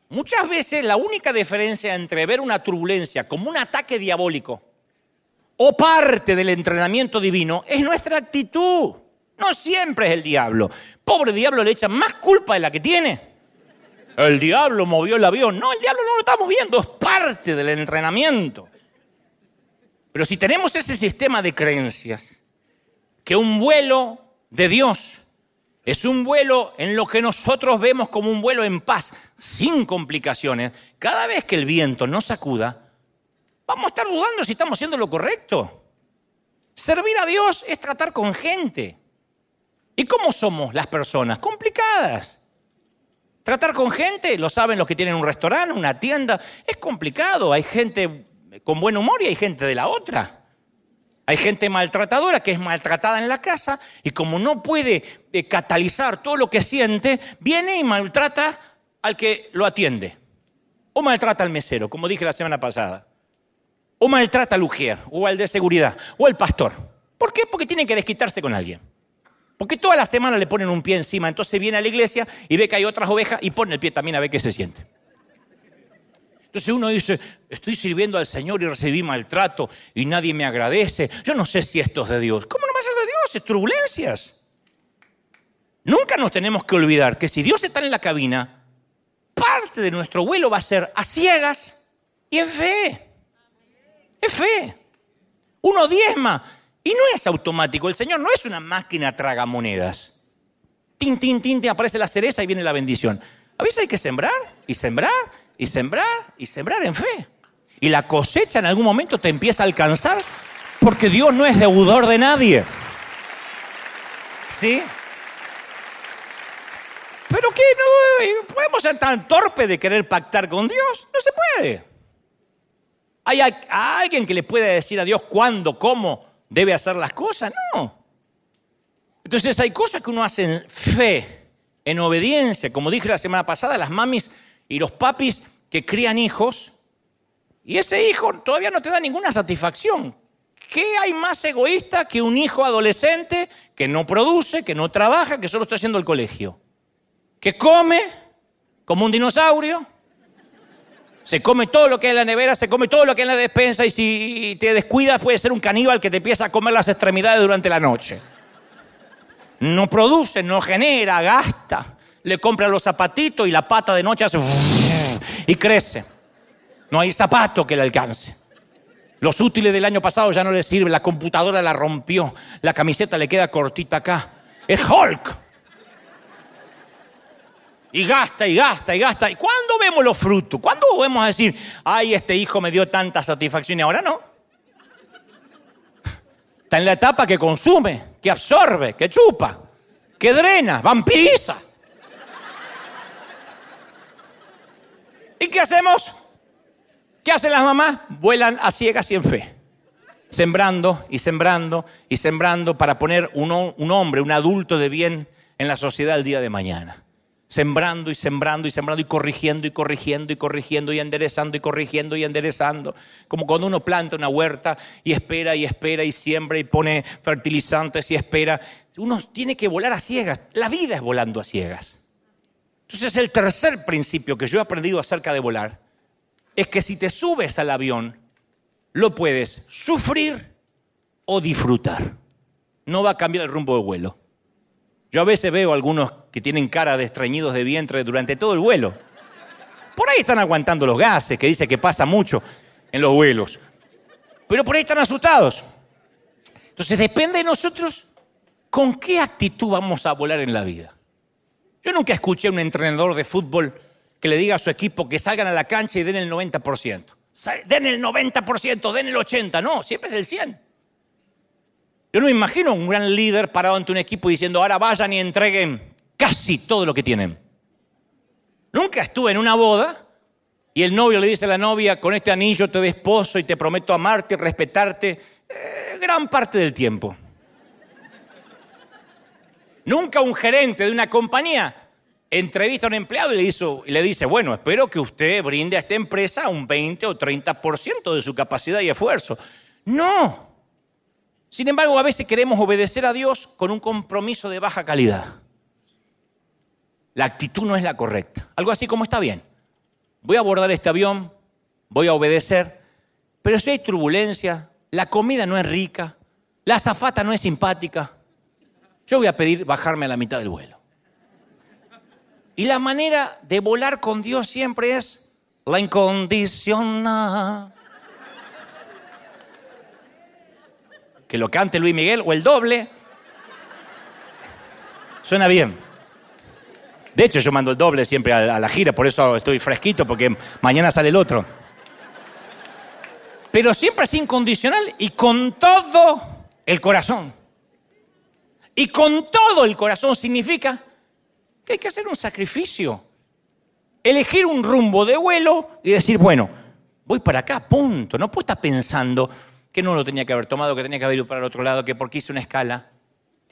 Muchas veces la única diferencia entre ver una turbulencia como un ataque diabólico o parte del entrenamiento divino es nuestra actitud. No siempre es el diablo. Pobre diablo le echa más culpa de la que tiene. El diablo movió el avión. No, el diablo no lo está moviendo, es parte del entrenamiento. Pero si tenemos ese sistema de creencias, que un vuelo de Dios es un vuelo en lo que nosotros vemos como un vuelo en paz, sin complicaciones. Cada vez que el viento nos sacuda, vamos a estar dudando si estamos haciendo lo correcto. Servir a Dios es tratar con gente. ¿Y cómo somos las personas? Complicadas. Tratar con gente, lo saben los que tienen un restaurante, una tienda, es complicado. Hay gente con buen humor y hay gente de la otra. Hay gente maltratadora que es maltratada en la casa y como no puede eh, catalizar todo lo que siente, viene y maltrata al que lo atiende. O maltrata al mesero, como dije la semana pasada. O maltrata al ujier, o al de seguridad, o al pastor. ¿Por qué? Porque tienen que desquitarse con alguien. Porque toda la semana le ponen un pie encima, entonces viene a la iglesia y ve que hay otras ovejas y pone el pie también a ver qué se siente. Entonces uno dice, estoy sirviendo al Señor y recibí maltrato y nadie me agradece. Yo no sé si esto es de Dios. ¿Cómo no va a ser de Dios? Es turbulencias. Nunca nos tenemos que olvidar que si Dios está en la cabina, parte de nuestro vuelo va a ser a ciegas y en fe. Es fe. Uno diezma y no es automático. El Señor no es una máquina tragamonedas. Tin, tin, tin, te aparece la cereza y viene la bendición. A veces hay que sembrar y sembrar y sembrar y sembrar en fe. Y la cosecha en algún momento te empieza a alcanzar porque Dios no es deudor de nadie. ¿Sí? ¿Pero qué? No, ¿Podemos ser tan torpe de querer pactar con Dios? No se puede. ¿Hay alguien que le pueda decir a Dios cuándo, cómo debe hacer las cosas? No. Entonces hay cosas que uno hace en fe, en obediencia. Como dije la semana pasada, las mamis y los papis que crían hijos y ese hijo todavía no te da ninguna satisfacción. ¿Qué hay más egoísta que un hijo adolescente que no produce, que no trabaja, que solo está haciendo el colegio? Que come como un dinosaurio, se come todo lo que hay en la nevera, se come todo lo que hay en la despensa y si te descuidas puede ser un caníbal que te empieza a comer las extremidades durante la noche. No produce, no genera, gasta le compra los zapatitos y la pata de noche hace y crece. No hay zapato que le alcance. Los útiles del año pasado ya no le sirven, la computadora la rompió, la camiseta le queda cortita acá. Es Hulk. Y gasta y gasta y gasta. ¿Y cuándo vemos los frutos? ¿Cuándo vamos a decir, ay, este hijo me dio tanta satisfacción y ahora no? Está en la etapa que consume, que absorbe, que chupa, que drena, vampiriza. ¿Y qué hacemos? ¿Qué hacen las mamás? Vuelan a ciegas y en fe. Sembrando y sembrando y sembrando para poner un, hombre, un adulto de bien en la sociedad el día de mañana. Sembrando y sembrando y sembrando y corrigiendo y corrigiendo y corrigiendo y enderezando y corrigiendo y enderezando. Como cuando uno planta una huerta y espera y espera y siembra y pone fertilizantes y espera. Uno tiene que volar a ciegas. La vida es volando a ciegas. Entonces el tercer principio que yo he aprendido acerca de volar es que si te subes al avión, lo puedes sufrir o disfrutar. No va a cambiar el rumbo de vuelo. Yo a veces veo algunos que tienen cara de estreñidos de vientre durante todo el vuelo. Por ahí están aguantando los gases, que dice que pasa mucho en los vuelos. Pero por ahí están asustados. Entonces depende de nosotros ¿con qué actitud vamos a volar en la vida? Yo nunca escuché a un entrenador de fútbol que le diga a su equipo que salgan a la cancha y den el 90%. Den el 90%, den el 80%. No, siempre es el 100%. Yo no me imagino un gran líder parado ante un equipo diciendo, ahora vayan y entreguen casi todo lo que tienen. Nunca estuve en una boda y el novio le dice a la novia, con este anillo te desposo y te prometo amarte y respetarte eh, gran parte del tiempo. Nunca un gerente de una compañía entrevista a un empleado y le, y le dice, bueno, espero que usted brinde a esta empresa un 20 o 30% de su capacidad y esfuerzo. No. Sin embargo, a veces queremos obedecer a Dios con un compromiso de baja calidad. La actitud no es la correcta. Algo así como está bien. Voy a abordar este avión, voy a obedecer, pero si hay turbulencia, la comida no es rica, la azafata no es simpática, yo voy a pedir bajarme a la mitad del vuelo. Y la manera de volar con Dios siempre es la incondicional. Que lo cante Luis Miguel o el doble. Suena bien. De hecho, yo mando el doble siempre a, la gira, por eso estoy fresquito, porque mañana sale el otro. Pero siempre es incondicional y con todo el corazón. Y con todo el corazón significa que hay que hacer un sacrificio. Elegir un rumbo de vuelo y decir, bueno, voy para acá, punto. No puedo estar pensando que no lo tenía que haber tomado, que tenía que haber ido para el otro lado, que porque hice una escala.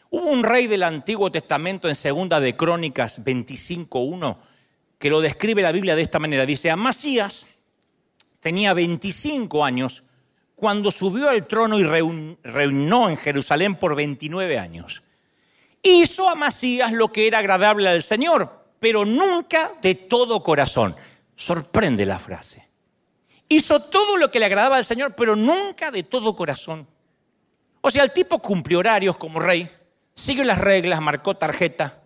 Hubo un rey del Antiguo Testamento en Segunda de Crónicas 25.1 que lo describe la Biblia de esta manera. Dice, Amasías tenía 25 años cuando subió al trono y reinó en Jerusalén por 29 años. Hizo a Masías lo que era agradable al Señor, pero nunca de todo corazón. Sorprende la frase. Hizo todo lo que le agradaba al Señor, pero nunca de todo corazón. O sea, el tipo cumplió horarios como rey, siguió las reglas, marcó tarjeta,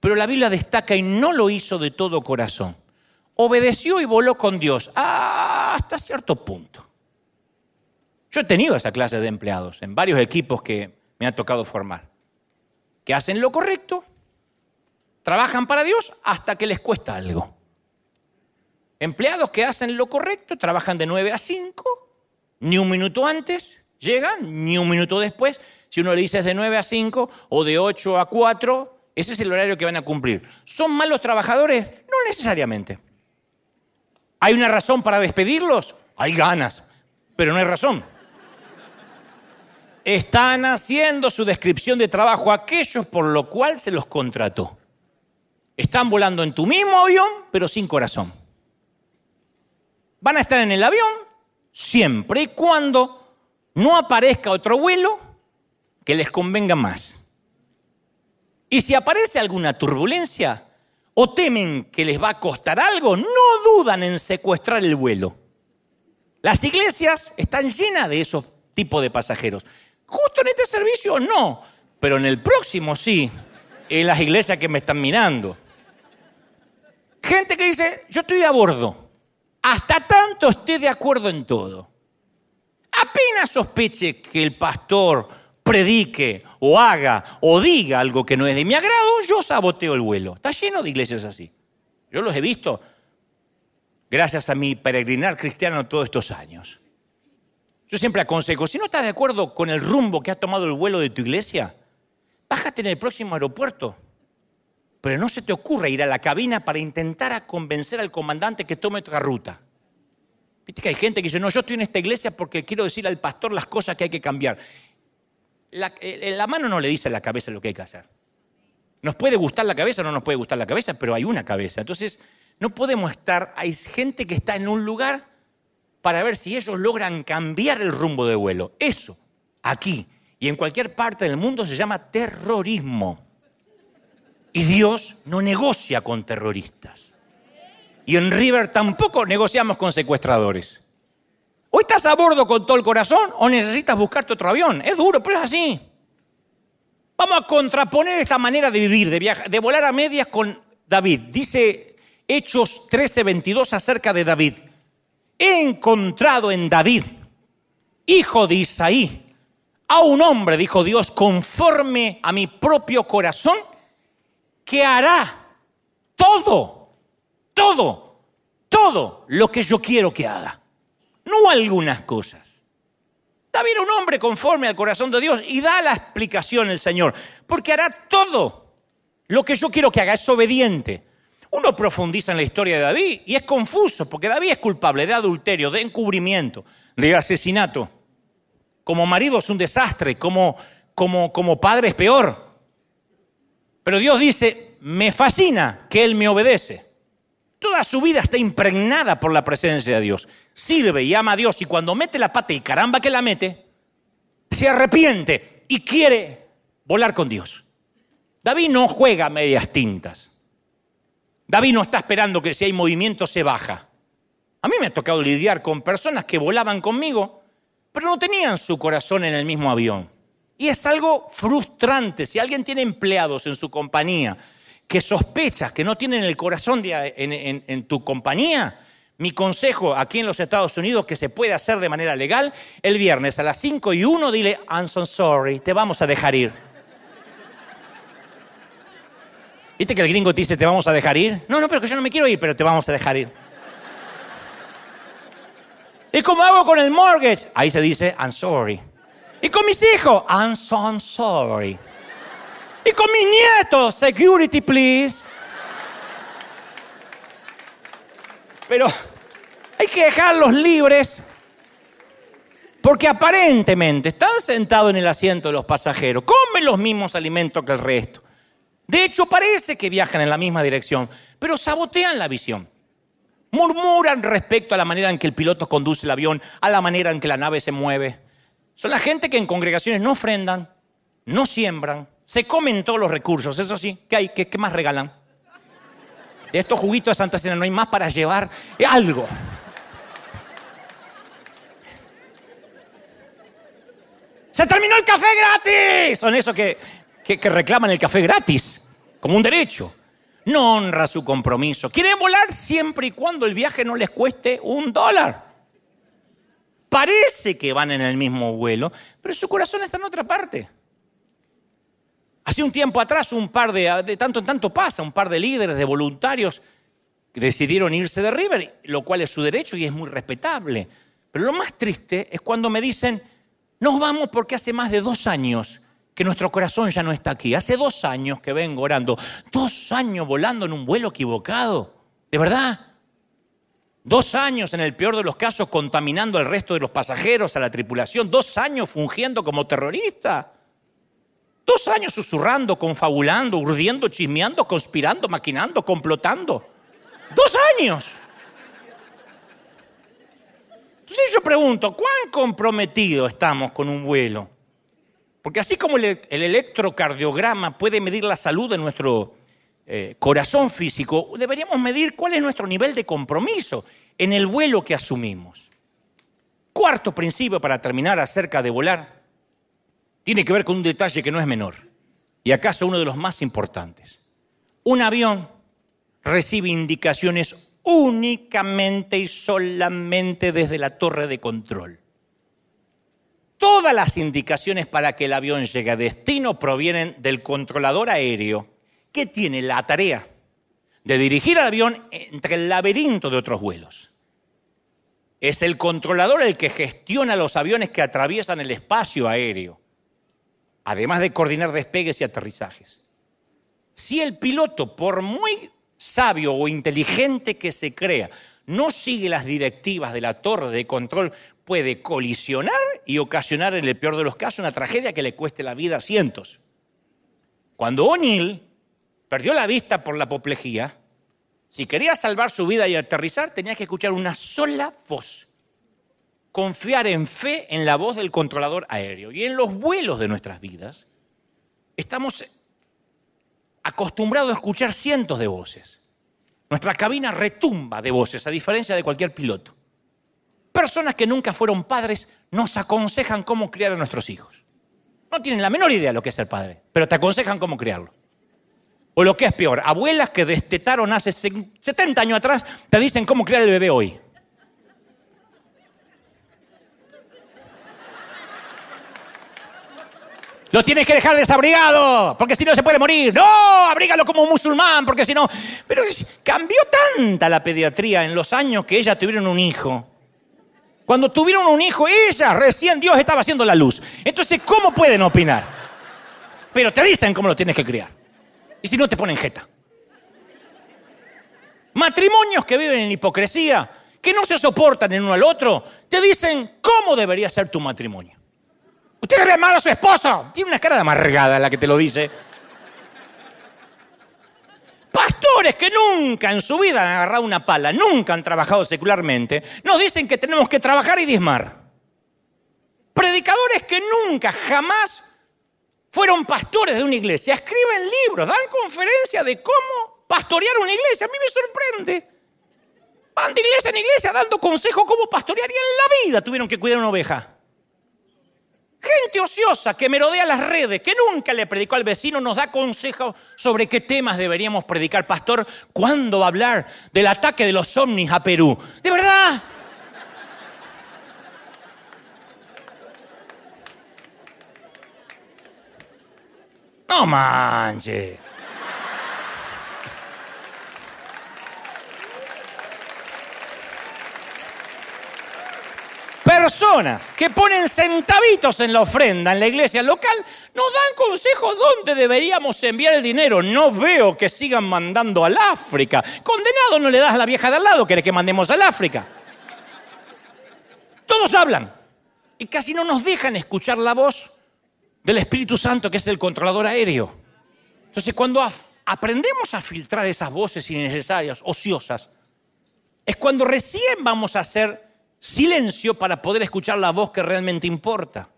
pero la Biblia destaca y no lo hizo de todo corazón. Obedeció y voló con Dios hasta cierto punto. Yo he tenido esa clase de empleados en varios equipos que me ha tocado formar que hacen lo correcto, trabajan para Dios hasta que les cuesta algo. Empleados que hacen lo correcto, trabajan de 9 a 5, ni un minuto antes llegan, ni un minuto después. Si uno le dice de 9 a 5 o de 8 a 4, ese es el horario que van a cumplir. ¿Son malos trabajadores? No necesariamente. ¿Hay una razón para despedirlos? Hay ganas, pero no hay razón están haciendo su descripción de trabajo aquellos por lo cual se los contrató. Están volando en tu mismo avión, pero sin corazón. Van a estar en el avión siempre y cuando no aparezca otro vuelo que les convenga más. Y si aparece alguna turbulencia o temen que les va a costar algo, no dudan en secuestrar el vuelo. Las iglesias están llenas de esos tipos de pasajeros. Justo en este servicio no, pero en el próximo sí, en las iglesias que me están mirando. Gente que dice, yo estoy a bordo, hasta tanto esté de acuerdo en todo. Apenas sospeche que el pastor predique o haga o diga algo que no es de mi agrado, yo saboteo el vuelo. Está lleno de iglesias así. Yo los he visto gracias a mi peregrinar cristiano todos estos años. Yo siempre aconsejo, si no estás de acuerdo con el rumbo que ha tomado el vuelo de tu iglesia, bájate en el próximo aeropuerto. Pero no se te ocurra ir a la cabina para intentar convencer al comandante que tome otra ruta. Viste que hay gente que dice, no, yo estoy en esta iglesia porque quiero decir al pastor las cosas que hay que cambiar. La, eh, la mano no le dice a la cabeza lo que hay que hacer. Nos puede gustar la cabeza o no nos puede gustar la cabeza, pero hay una cabeza. Entonces, no podemos estar, hay gente que está en un lugar para ver si ellos logran cambiar el rumbo de vuelo. Eso, aquí y en cualquier parte del mundo se llama terrorismo. Y Dios no negocia con terroristas. Y en River tampoco negociamos con secuestradores. O estás a bordo con todo el corazón o necesitas buscarte otro avión. Es duro, pero es así. Vamos a contraponer esta manera de vivir, de, viajar, de volar a medias con David. Dice Hechos 13:22 acerca de David he encontrado en David, hijo de Isaí, a un hombre, dijo Dios, conforme a mi propio corazón, que hará todo, todo, todo lo que yo quiero que haga. No algunas cosas. David era un hombre conforme al corazón de Dios y da la explicación el Señor, porque hará todo lo que yo quiero que haga, es obediente. Uno profundiza en la historia de David y es confuso, porque David es culpable de adulterio, de encubrimiento, de asesinato. Como marido es un desastre, como, como, como padre es peor. Pero Dios dice, me fascina que Él me obedece. Toda su vida está impregnada por la presencia de Dios. Sirve y ama a Dios y cuando mete la pata y caramba que la mete, se arrepiente y quiere volar con Dios. David no juega medias tintas. David no está esperando que si hay movimiento se baja. A mí me ha tocado lidiar con personas que volaban conmigo, pero no tenían su corazón en el mismo avión. Y es algo frustrante. Si alguien tiene empleados en su compañía que sospechas que no tienen el corazón en, en tu compañía, mi consejo aquí en los Estados Unidos, que se puede hacer de manera legal, el viernes a las 5 y 1 dile, I'm so sorry, te vamos a dejar ir. ¿Viste que el gringo te dice, te vamos a dejar ir? No, no, pero que yo no me quiero ir, pero te vamos a dejar ir. ¿Y cómo hago con el mortgage? Ahí se dice, I'm sorry. ¿Y con mis hijos? I'm so sorry. ¿Y con mis nietos? Security, please. Pero hay que dejarlos libres porque aparentemente están sentados en el asiento de los pasajeros, comen los mismos alimentos que el resto. De hecho, parece que viajan en la misma dirección, pero sabotean la visión. Murmuran respecto a la manera en que el piloto conduce el avión, a la manera en que la nave se mueve. Son la gente que en congregaciones no ofrendan, no siembran, se comen todos los recursos. Eso sí, ¿qué hay? ¿Qué, más regalan? De estos juguitos de Santa Cena no hay más para llevar algo. ¡Se terminó el café gratis! Son esos que que, reclaman el café gratis, como un derecho. No honra su compromiso. Quieren volar siempre y cuando el viaje no les cueste un dólar. Parece que van en el mismo vuelo, pero su corazón está en otra parte. Hace un tiempo atrás, un par de, de tanto en tanto pasa, un par de líderes, de voluntarios, decidieron irse de River, lo cual es su derecho y es muy respetable. Pero lo más triste es cuando me dicen, nos vamos porque hace más de dos años que nuestro corazón ya no está aquí. Hace dos años que vengo orando, dos años volando en un vuelo equivocado, de verdad. Dos años, en el peor de los casos, contaminando al resto de los pasajeros, a la tripulación. Dos años fungiendo como terrorista. Dos años susurrando, confabulando, urdiendo, chismeando, conspirando, maquinando, complotando. Dos años. Entonces yo pregunto, ¿cuán comprometido estamos con un vuelo? Porque así como el, electrocardiograma puede medir la salud de nuestro eh, corazón físico, deberíamos medir cuál es nuestro nivel de compromiso en el vuelo que asumimos. Cuarto principio para terminar acerca de volar, tiene que ver con un detalle que no es menor, y acaso uno de los más importantes. Un avión recibe indicaciones únicamente y solamente desde la torre de control. Todas las indicaciones para que el avión llegue a destino provienen del controlador aéreo, que tiene la tarea de dirigir al avión entre el laberinto de otros vuelos. Es el controlador el que gestiona los aviones que atraviesan el espacio aéreo, además de coordinar despegues y aterrizajes. Si el piloto, por muy sabio o inteligente que se crea, no sigue las directivas de la torre de control, puede colisionar y ocasionar, en el peor de los casos, una tragedia que le cueste la vida a cientos. Cuando O'Neill perdió la vista por la apoplejía, si quería salvar su vida y aterrizar, tenía que escuchar una sola voz. Confiar en fe en la voz del controlador aéreo. Y en los vuelos de nuestras vidas, estamos acostumbrados a escuchar cientos de voces. Nuestra cabina retumba de voces, a diferencia de cualquier piloto. Personas que nunca fueron padres nos aconsejan cómo criar a nuestros hijos. No tienen la menor idea de lo que es ser padre, pero te aconsejan cómo criarlo. O lo que es peor, abuelas que destetaron hace 70 años atrás te dicen cómo criar el bebé hoy. Lo tienes que dejar desabrigado, porque si no se puede morir. No, abrígalo como un musulmán, porque si no... Pero cambió tanta la pediatría en los años que ella tuvieron un hijo. Cuando tuvieron un hijo, ella, recién Dios estaba haciendo la luz. Entonces, ¿cómo pueden opinar? Pero te dicen cómo lo tienes que criar. Y si no, te ponen jeta. Matrimonios que viven en hipocresía, que no se soportan el uno al otro, te dicen cómo debería ser tu matrimonio. Usted le ve mal a su esposo. Tiene una cara de amargada la que te lo dice. Pastores que nunca en su vida han agarrado una pala, nunca han trabajado secularmente, nos dicen que tenemos que trabajar y dismar. Predicadores que nunca, jamás fueron pastores de una iglesia, escriben libros, dan conferencias de cómo pastorear una iglesia. A mí me sorprende. Van de iglesia en iglesia dando consejos cómo pastorear y en la vida tuvieron que cuidar una oveja. Gente ociosa que merodea las redes, que nunca le predicó al vecino, nos da consejos sobre qué temas deberíamos predicar. Pastor, ¿cuándo va a hablar del ataque de los ovnis a Perú? ¿De verdad? No manches. Personas que ponen centavitos en la ofrenda en la iglesia local nos dan consejos dónde deberíamos enviar el dinero. No veo que sigan mandando al África. Condenado no le das a la vieja de al lado, quiere que mandemos al África. Todos hablan y casi no nos dejan escuchar la voz del Espíritu Santo, que es el controlador aéreo. Entonces, cuando aprendemos a filtrar esas voces innecesarias, ociosas, es cuando recién vamos a hacer silencio para poder escuchar la voz que realmente importa.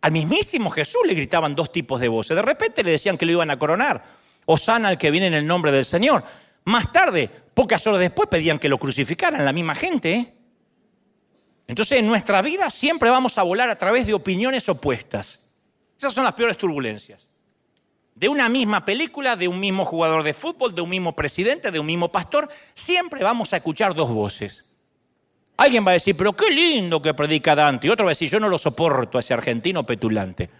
Al mismísimo Jesús le gritaban dos tipos de voces. De repente le decían que lo iban a coronar. Osana al que viene en el nombre del Señor. Más tarde, pocas horas después, pedían que lo crucificaran, la misma gente. ¿eh? Entonces, en nuestra vida siempre vamos a volar a través de opiniones opuestas. Esas son las peores turbulencias. De una misma película, de un mismo jugador de fútbol, de un mismo presidente, de un mismo pastor, siempre vamos a escuchar dos voces. Alguien va a decir, pero qué lindo que predica Dante. Y otro va a decir, yo no lo soporto a ese argentino petulante.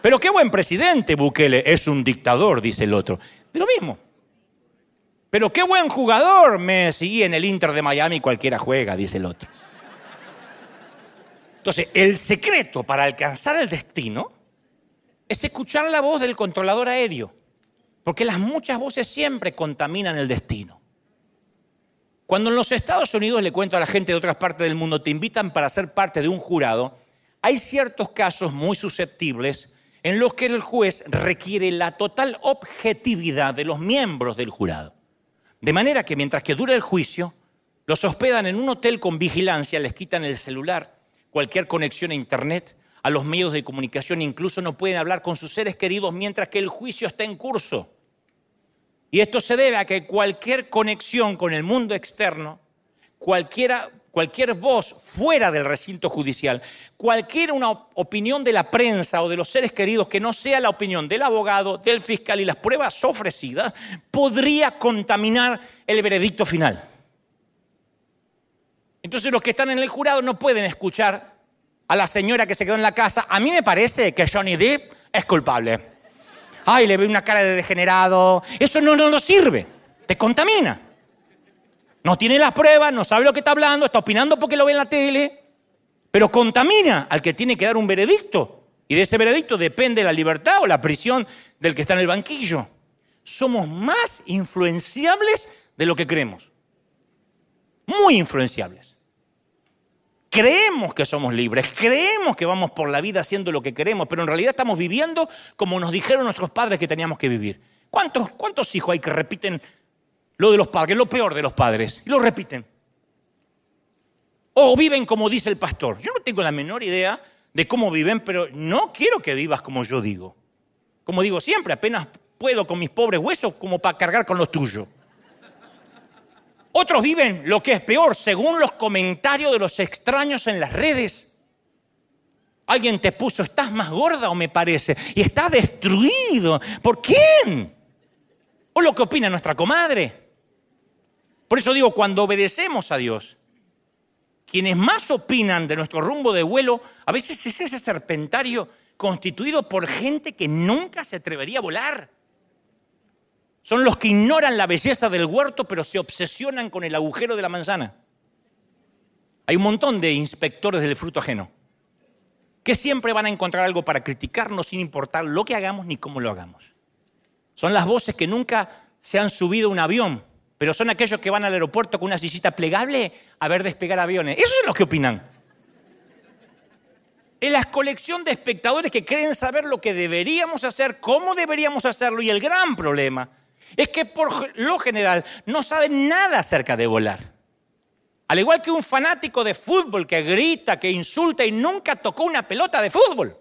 Pero qué buen presidente Bukele. Es un dictador, dice el otro. De lo mismo. Pero qué buen jugador Messi. en el Inter de Miami cualquiera juega, dice el otro. Entonces, el secreto para alcanzar el destino es escuchar la voz del controlador aéreo. Porque las muchas voces siempre contaminan el destino. Cuando en los Estados Unidos, le cuento a la gente de otras partes del mundo, te invitan para ser parte de un jurado, hay ciertos casos muy susceptibles en los que el juez requiere la total objetividad de los miembros del jurado. De manera que mientras que dura el juicio, los hospedan en un hotel con vigilancia, les quitan el celular, cualquier conexión a Internet, a los medios de comunicación, incluso no pueden hablar con sus seres queridos mientras que el juicio está en curso. Y esto se debe a que cualquier conexión con el mundo externo, cualquiera, cualquier voz fuera del recinto judicial, cualquier una opinión de la prensa o de los seres queridos que no sea la opinión del abogado, del fiscal y las pruebas ofrecidas, podría contaminar el veredicto final. Entonces los que están en el jurado no pueden escuchar a la señora que se quedó en la casa. A mí me parece que Johnny Depp es culpable ay, le ve una cara de degenerado. Eso no, no nos sirve, te contamina. No tiene las pruebas, no sabe lo que está hablando, está opinando porque lo ve en la tele, pero contamina al que tiene que dar un veredicto. Y de ese veredicto depende la libertad o la prisión del que está en el banquillo. Somos más influenciables de lo que creemos. Muy influenciables. Creemos que somos libres, creemos que vamos por la vida haciendo lo que queremos, pero en realidad estamos viviendo como nos dijeron nuestros padres que teníamos que vivir. ¿Cuántos, cuántos hijos hay que repiten lo de los padres, lo peor de los padres? Y lo repiten. O viven como dice el pastor. Yo no tengo la menor idea de cómo viven, pero no quiero que vivas como yo digo. Como digo siempre, apenas puedo con mis pobres huesos como para cargar con los tuyos. Otros viven lo que es peor, según los comentarios de los extraños en las redes. Alguien te puso, estás más gorda o me parece, y está destruido. ¿Por quién? O lo que opina nuestra comadre. Por eso digo, cuando obedecemos a Dios, quienes más opinan de nuestro rumbo de vuelo, a veces es ese serpentario constituido por gente que nunca se atrevería a volar. Son los que ignoran la belleza del huerto, pero se obsesionan con el agujero de la manzana. Hay un montón de inspectores del fruto ajeno que siempre van a encontrar algo para criticarnos sin importar lo que hagamos ni cómo lo hagamos. Son las voces que nunca se han subido a un avión, pero son aquellos que van al aeropuerto con una sillita plegable a ver despegar aviones. Esos son los que opinan. Es la colección de espectadores que creen saber lo que deberíamos hacer, cómo deberíamos hacerlo, y el gran problema es que por lo general no saben nada acerca de volar. Al igual que un fanático de fútbol que grita, que insulta y nunca tocó una pelota de fútbol.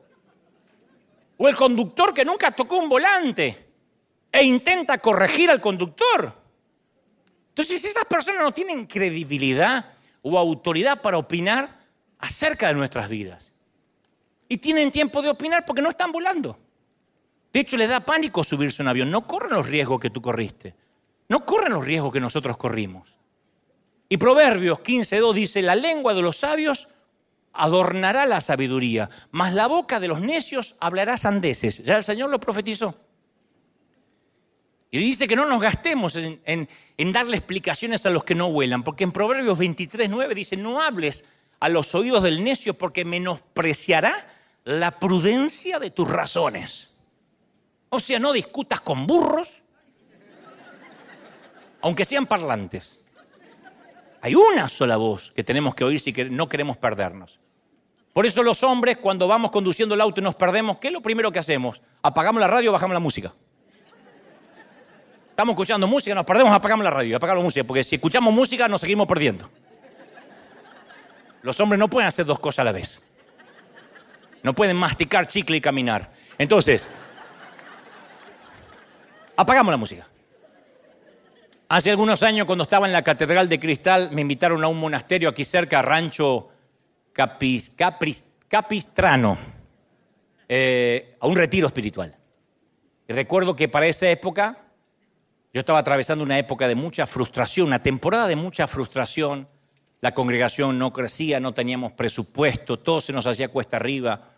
O el conductor que nunca tocó un volante e intenta corregir al conductor. Entonces esas personas no tienen credibilidad o autoridad para opinar acerca de nuestras vidas. Y tienen tiempo de opinar porque no están volando. De hecho, les da pánico subirse a un avión. No corren los riesgos que tú corriste. No corren los riesgos que nosotros corrimos. Y Proverbios 15.2 dice, la lengua de los sabios adornará la sabiduría, mas la boca de los necios hablará sandeces. Ya el Señor lo profetizó. Y dice que no nos gastemos en, en darle explicaciones a los que no vuelan, porque en Proverbios 23.9 dice, no hables a los oídos del necio porque menospreciará la prudencia de tus razones. O sea, no discutas con burros, aunque sean parlantes. Hay una sola voz que tenemos que oír si no queremos perdernos. Por eso los hombres, cuando vamos conduciendo el auto y nos perdemos, ¿qué es lo primero que hacemos? Apagamos la radio bajamos la música. Estamos escuchando música, nos perdemos, apagamos la radio, apagamos la música, porque si escuchamos música nos seguimos perdiendo. Los hombres no pueden hacer dos cosas a la vez. No pueden masticar chicle y caminar. Entonces, Apagamos la música. Hace algunos años, cuando estaba en la Catedral de Cristal, me invitaron a un monasterio aquí cerca, Rancho Capistrano, eh, a un retiro espiritual. Y recuerdo que para esa época, yo estaba atravesando una época de mucha frustración, una temporada de mucha frustración. La congregación no crecía, no teníamos presupuesto, todo se nos hacía cuesta arriba.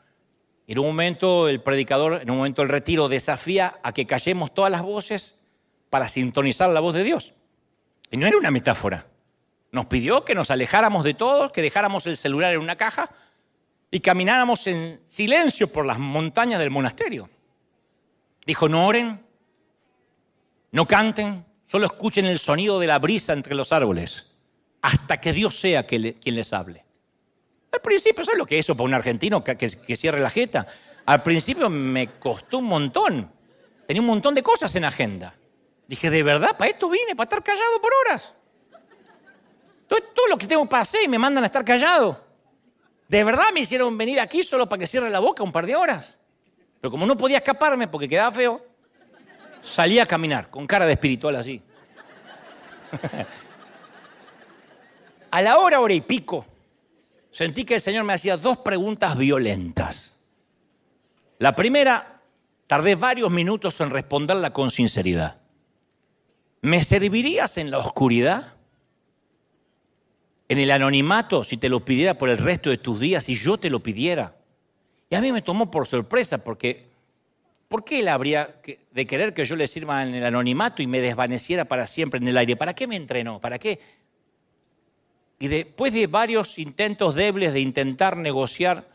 En un momento el predicador, en un momento el retiro, desafía a que callemos todas las voces para sintonizar la voz de Dios. Y no era una metáfora. Nos pidió que nos alejáramos de todos, que dejáramos el celular en una caja y camináramos en silencio por las montañas del monasterio. Dijo, no oren, no canten, solo escuchen el sonido de la brisa entre los árboles, hasta que Dios sea quien les hable. Al principio, ¿sabes lo que es eso para un argentino que, cierre la jeta? Al principio me costó un montón. Tenía un montón de cosas en agenda. Dije, ¿de verdad? ¿Para esto vine? ¿Para estar callado por horas? Todo, todo lo que tengo hacer y me mandan a estar callado. ¿De verdad me hicieron venir aquí solo para que cierre la boca un par de horas? Pero como no podía escaparme porque quedaba feo, salí a caminar con cara de espiritual así. a la hora, hora y pico, sentí que el Señor me hacía dos preguntas violentas. La primera, tardé varios minutos en responderla con sinceridad. ¿Me servirías en la oscuridad? ¿En el anonimato si te lo pidiera por el resto de tus días y yo te lo pidiera? Y a mí me tomó por sorpresa porque ¿por qué él habría de querer que yo le sirva en el anonimato y me desvaneciera para siempre en el aire? ¿Para qué me entrenó? ¿Para qué y después de varios intentos débiles de intentar negociar,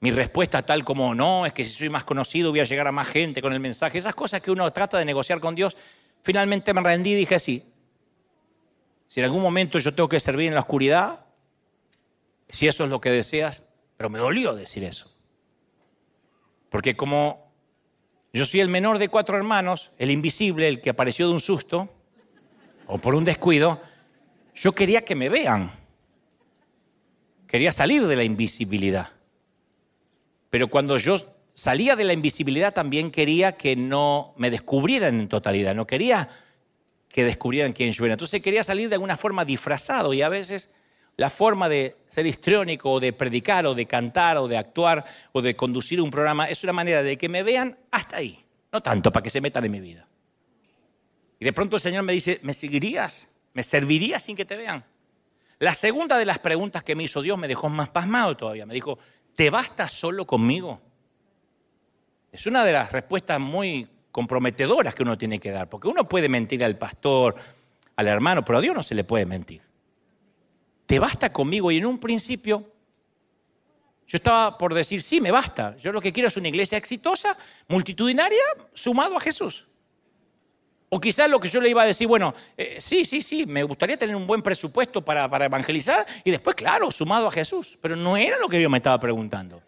mi respuesta tal como no, es que si soy más conocido voy a llegar a más gente con el mensaje, esas cosas que uno trata de negociar con Dios, finalmente me rendí y dije sí. Si en algún momento yo tengo que servir en la oscuridad, si eso es lo que deseas, pero me dolió decir eso. Porque como yo soy el menor de cuatro hermanos, el invisible, el que apareció de un susto o por un descuido, yo quería que me vean. Quería salir de la invisibilidad. Pero cuando yo salía de la invisibilidad también quería que no me descubrieran en totalidad. No quería que descubrieran quién yo era. Entonces quería salir de alguna forma disfrazado y a veces la forma de ser histriónico o de predicar o de cantar o de actuar o de conducir un programa es una manera de que me vean hasta ahí, no tanto para que se metan en mi vida. Y de pronto el Señor me dice, ¿me seguirías? ¿Me serviría sin que te vean? La segunda de las preguntas que me hizo Dios me dejó más pasmado todavía. Me dijo, ¿te basta solo conmigo? Es una de las respuestas muy comprometedoras que uno tiene que dar, porque uno puede mentir al pastor, al hermano, pero a Dios no se le puede mentir. ¿Te basta conmigo? Y en un principio yo estaba por decir, sí, me basta. Yo lo que quiero es una iglesia exitosa, multitudinaria, sumado a Jesús. O quizás lo que yo le iba a decir, bueno, eh, sí, sí, sí, me gustaría tener un buen presupuesto para, para evangelizar y después, claro, sumado a Jesús. Pero no era lo que yo me estaba preguntando.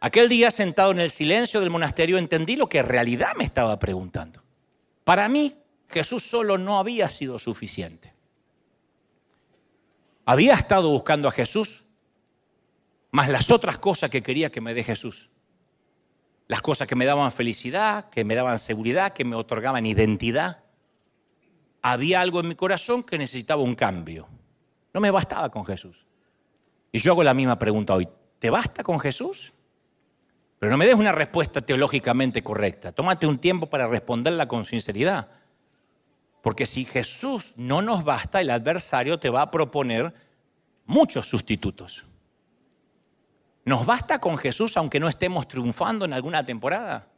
Aquel día, sentado en el silencio del monasterio, entendí lo que en realidad me estaba preguntando. Para mí, Jesús solo no había sido suficiente. Había estado buscando a Jesús, más las otras cosas que quería que me dé Jesús. Las cosas que me daban felicidad, que me daban seguridad, que me otorgaban identidad. Había algo en mi corazón que necesitaba un cambio. No me bastaba con Jesús. Y yo hago la misma pregunta hoy. ¿Te basta con Jesús? Pero no me des una respuesta teológicamente correcta. Tómate un tiempo para responderla con sinceridad. Porque si Jesús no nos basta, el adversario te va a proponer muchos sustitutos. ¿Nos basta con Jesús aunque no estemos triunfando en alguna temporada?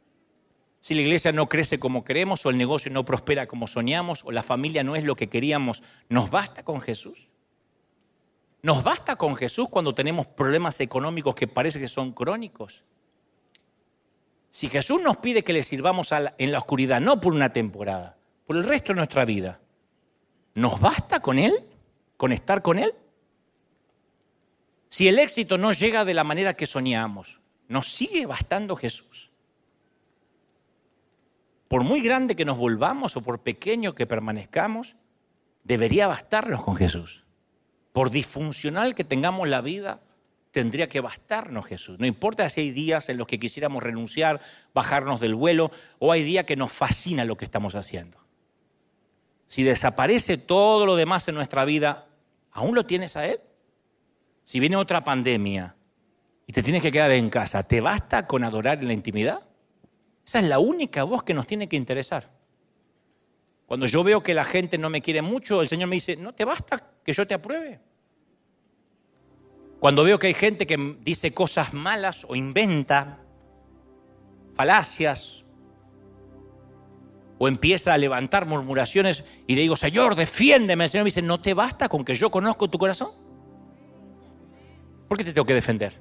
Si la iglesia no crece como queremos o el negocio no prospera como soñamos o la familia no es lo que queríamos, ¿nos basta con Jesús? ¿Nos basta con Jesús cuando tenemos problemas económicos que parece que son crónicos? Si Jesús nos pide que le sirvamos en la oscuridad, no por una temporada, por el resto de nuestra vida, ¿nos basta con Él? ¿Con estar con Él? Si el éxito no llega de la manera que soñamos, ¿nos sigue bastando Jesús? Por muy grande que nos volvamos o por pequeño que permanezcamos, debería bastarnos con Jesús. Por disfuncional que tengamos la vida, tendría que bastarnos Jesús. No importa si hay días en los que quisiéramos renunciar, bajarnos del vuelo, o hay días que nos fascina lo que estamos haciendo. Si desaparece todo lo demás en nuestra vida, ¿aún lo tienes a Él? Si viene otra pandemia y te tienes que quedar en casa, ¿te basta con adorar en la intimidad? Esa es la única voz que nos tiene que interesar. Cuando yo veo que la gente no me quiere mucho, el Señor me dice, ¿no te basta que yo te apruebe? Cuando veo que hay gente que dice cosas malas o inventa falacias o empieza a levantar murmuraciones y le digo, Señor, defiéndeme, el Señor me dice, ¿no te basta con que yo conozco tu corazón? ¿Por qué te tengo que defender?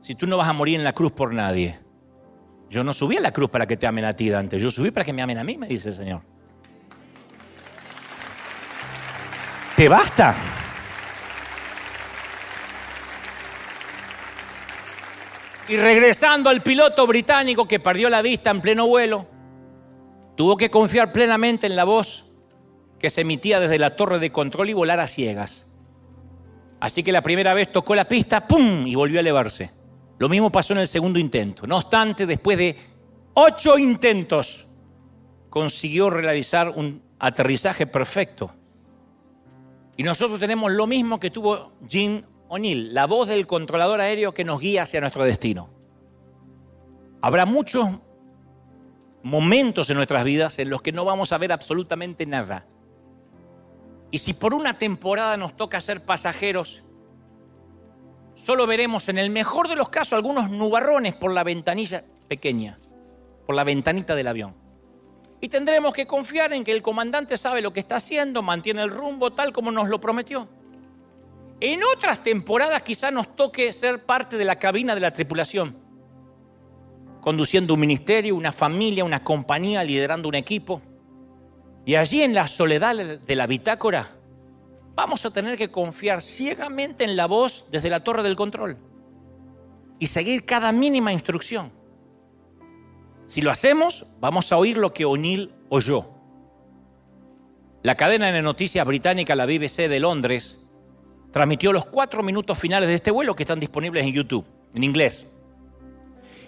Si tú no vas a morir en la cruz por nadie. Yo no subí a la cruz para que te amen a ti, Dante. Yo subí para que me amen a mí, me dice el Señor. ¿Te basta? Y regresando al piloto británico que perdió la vista en pleno vuelo, tuvo que confiar plenamente en la voz que se emitía desde la torre de control y volar a ciegas. Así que la primera vez tocó la pista, ¡pum! y volvió a elevarse. Lo mismo pasó en el segundo intento. No obstante, después de ocho intentos, consiguió realizar un aterrizaje perfecto. Y nosotros tenemos lo mismo que tuvo Jim O'Neill, la voz del controlador aéreo que nos guía hacia nuestro destino. Habrá muchos momentos en nuestras vidas en los que no vamos a ver absolutamente nada y si por una temporada nos toca ser pasajeros, solo veremos en el mejor de los casos algunos nubarrones por la ventanilla pequeña, por la ventanita del avión. Y tendremos que confiar en que el comandante sabe lo que está haciendo, mantiene el rumbo tal como nos lo prometió. En otras temporadas quizás nos toque ser parte de la cabina de la tripulación, conduciendo un ministerio, una familia, una compañía, liderando un equipo. Y allí en la soledad de la bitácora vamos a tener que confiar ciegamente en la voz desde la torre del control y seguir cada mínima instrucción. Si lo hacemos, vamos a oír lo que O'Neill oyó. La cadena de noticias británica, la BBC de Londres, transmitió los cuatro minutos finales de este vuelo que están disponibles en YouTube, en inglés.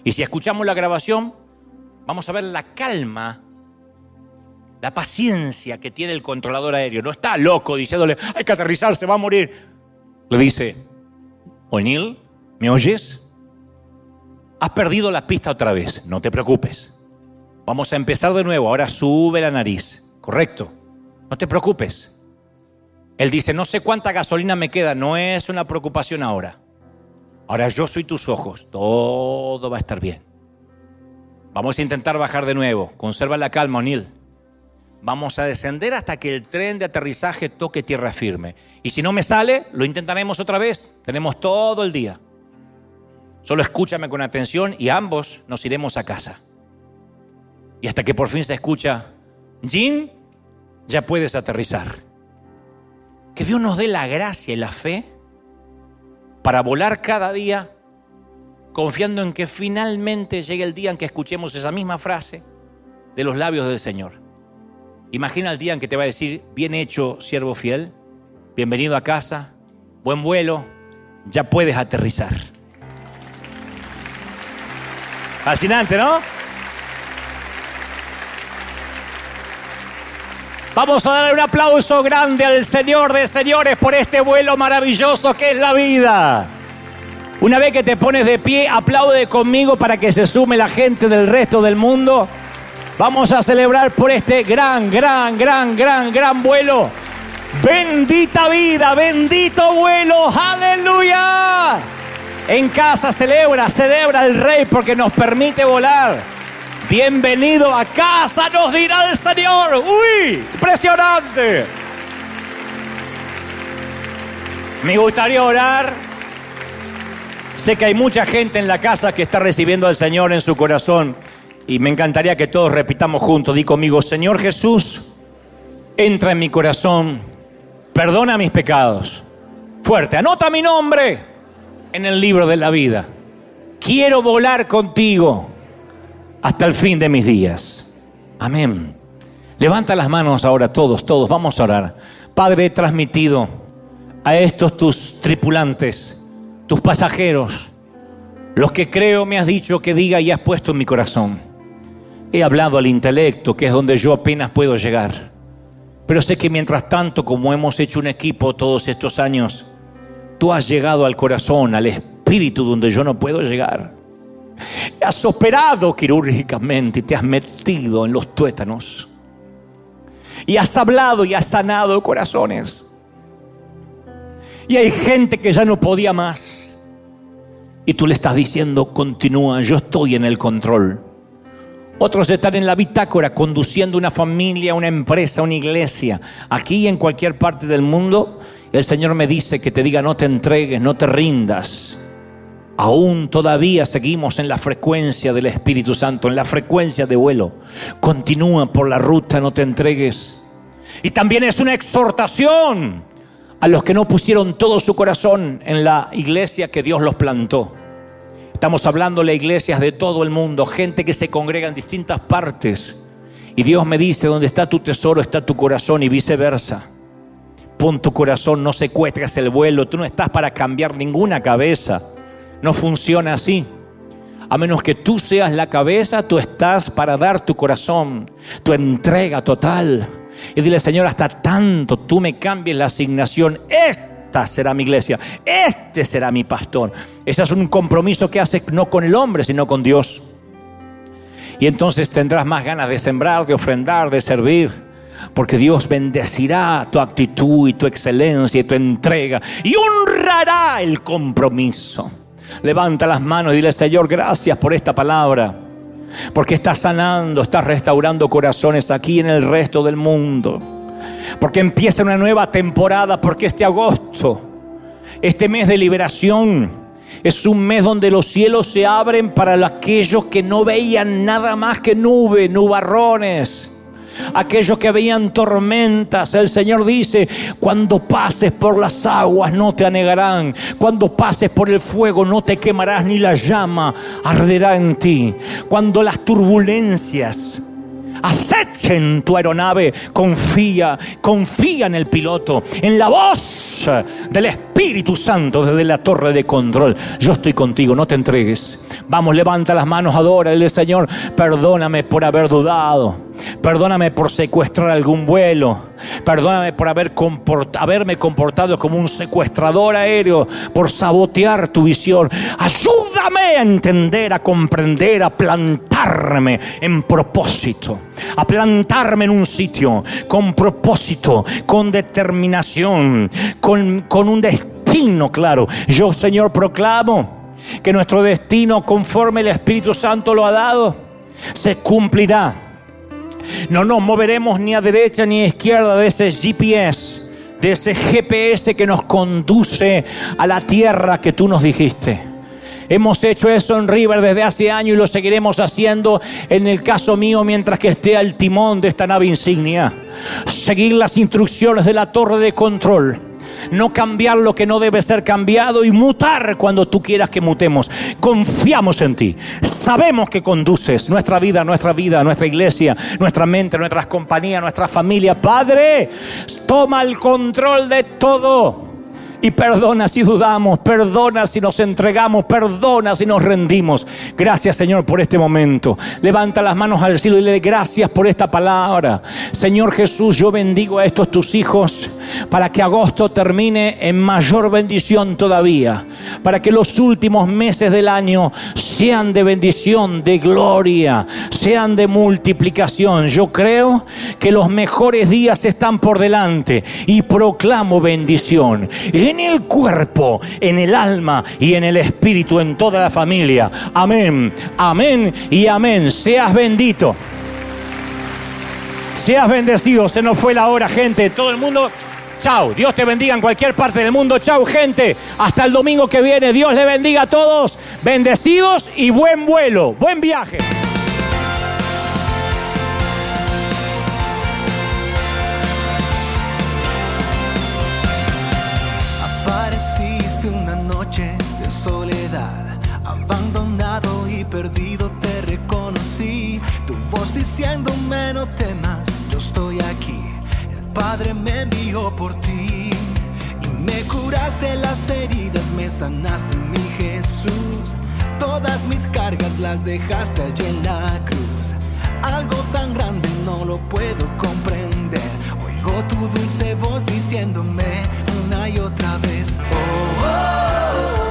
Y si escuchamos la grabación, vamos a ver la calma la paciencia que tiene el controlador aéreo. No está loco diciéndole, hay que aterrizar, se va a morir. Le dice, O'Neill, ¿me oyes? Has perdido la pista otra vez, no te preocupes. Vamos a empezar de nuevo, ahora sube la nariz. Correcto, no te preocupes. Él dice, no sé cuánta gasolina me queda, no es una preocupación ahora. Ahora yo soy tus ojos, todo va a estar bien. Vamos a intentar bajar de nuevo. Conserva la calma, O'Neill. Vamos a descender hasta que el tren de aterrizaje toque tierra firme. Y si no me sale, lo intentaremos otra vez. Tenemos todo el día. Solo escúchame con atención y ambos nos iremos a casa. Y hasta que por fin se escucha, Jim, ya puedes aterrizar. Que Dios nos dé la gracia y la fe para volar cada día confiando en que finalmente llegue el día en que escuchemos esa misma frase de los labios del Señor. Imagina el día en que te va a decir, bien hecho, siervo fiel, bienvenido a casa, buen vuelo, ya puedes aterrizar. Fascinante, ¿no? Vamos a darle un aplauso grande al Señor de señores por este vuelo maravilloso que es la vida. Una vez que te pones de pie, aplaude conmigo para que se sume la gente del resto del mundo. Vamos a celebrar por este gran, gran, gran, gran, gran vuelo. Bendita vida, bendito vuelo, aleluya. En casa celebra, celebra el rey porque nos permite volar. Bienvenido a casa, nos dirá el Señor. Uy, impresionante. Me gustaría orar. Sé que hay mucha gente en la casa que está recibiendo al Señor en su corazón. Y me encantaría que todos repitamos juntos. Di conmigo, Señor Jesús, entra en mi corazón, perdona mis pecados. Fuerte, anota mi nombre en el libro de la vida. Quiero volar contigo hasta el fin de mis días. Amén. Levanta las manos ahora todos, todos, vamos a orar. Padre, he transmitido a estos tus tripulantes, tus pasajeros, los que creo me has dicho que diga y has puesto en mi corazón. He hablado al intelecto, que es donde yo apenas puedo llegar. Pero sé que mientras tanto, como hemos hecho un equipo todos estos años, tú has llegado al corazón, al espíritu donde yo no puedo llegar. Has operado quirúrgicamente y te has metido en los tuétanos. Y has hablado y has sanado corazones. Y hay gente que ya no podía más. Y tú le estás diciendo, continúa, yo estoy en el control. Otros están en la bitácora conduciendo una familia, una empresa, una iglesia. Aquí en cualquier parte del mundo, el Señor me dice que te diga no te entregues, no te rindas. Aún todavía seguimos en la frecuencia del Espíritu Santo, en la frecuencia de vuelo. Continúa por la ruta, no te entregues. Y también es una exhortación a los que no pusieron todo su corazón en la iglesia que Dios los plantó. Estamos hablando de iglesias de todo el mundo, gente que se congrega en distintas partes. Y Dios me dice, donde está tu tesoro está tu corazón y viceversa. Pon tu corazón, no secuestres el vuelo, tú no estás para cambiar ninguna cabeza. No funciona así. A menos que tú seas la cabeza, tú estás para dar tu corazón, tu entrega total. Y dile, Señor, hasta tanto tú me cambies la asignación. Este será mi iglesia, este será mi pastor. Ese es un compromiso que hace no con el hombre, sino con Dios. Y entonces tendrás más ganas de sembrar, de ofrendar, de servir. Porque Dios bendecirá tu actitud y tu excelencia y tu entrega. Y honrará el compromiso. Levanta las manos y dile, Señor, gracias por esta palabra. Porque estás sanando, estás restaurando corazones aquí en el resto del mundo porque empieza una nueva temporada, porque este agosto, este mes de liberación, es un mes donde los cielos se abren para aquellos que no veían nada más que nube, nubarrones. Aquellos que veían tormentas, el Señor dice, cuando pases por las aguas no te anegarán, cuando pases por el fuego no te quemarás ni la llama arderá en ti, cuando las turbulencias acechen tu aeronave, confía, confía en el piloto, en la voz del Espíritu Santo desde la torre de control. Yo estoy contigo, no te entregues. Vamos, levanta las manos, adora, el Señor, perdóname por haber dudado. Perdóname por secuestrar algún vuelo. Perdóname por haber haberme comportado como un secuestrador aéreo, por sabotear tu visión. Ayúdame a entender, a comprender, a plantarme en propósito. A plantarme en un sitio con propósito, con determinación, con, con un destino claro. Yo, Señor, proclamo que nuestro destino conforme el Espíritu Santo lo ha dado, se cumplirá. No nos moveremos ni a derecha ni a izquierda de ese GPS, de ese GPS que nos conduce a la tierra que tú nos dijiste. Hemos hecho eso en River desde hace años y lo seguiremos haciendo en el caso mío mientras que esté al timón de esta nave insignia. Seguir las instrucciones de la torre de control no cambiar lo que no debe ser cambiado y mutar cuando tú quieras que mutemos. Confiamos en ti. Sabemos que conduces nuestra vida, nuestra vida, nuestra iglesia, nuestra mente, nuestras compañías, nuestra familia. Padre, toma el control de todo. Y perdona si dudamos, perdona si nos entregamos, perdona si nos rendimos. Gracias Señor por este momento. Levanta las manos al cielo y le gracias por esta palabra. Señor Jesús, yo bendigo a estos tus hijos para que agosto termine en mayor bendición todavía. Para que los últimos meses del año sean de bendición, de gloria, sean de multiplicación. Yo creo que los mejores días están por delante y proclamo bendición en el cuerpo, en el alma y en el espíritu, en toda la familia. Amén, amén y amén. Seas bendito. Seas bendecido. Se nos fue la hora, gente. Todo el mundo. Chao. Dios te bendiga en cualquier parte del mundo. Chao, gente. Hasta el domingo que viene. Dios le bendiga a todos. Bendecidos y buen vuelo. Buen viaje. Sanaste mi Jesús. Todas mis cargas las dejaste allí en la cruz. Algo tan grande no lo puedo comprender. Oigo tu dulce voz diciéndome una y otra vez. Oh, oh, oh, oh,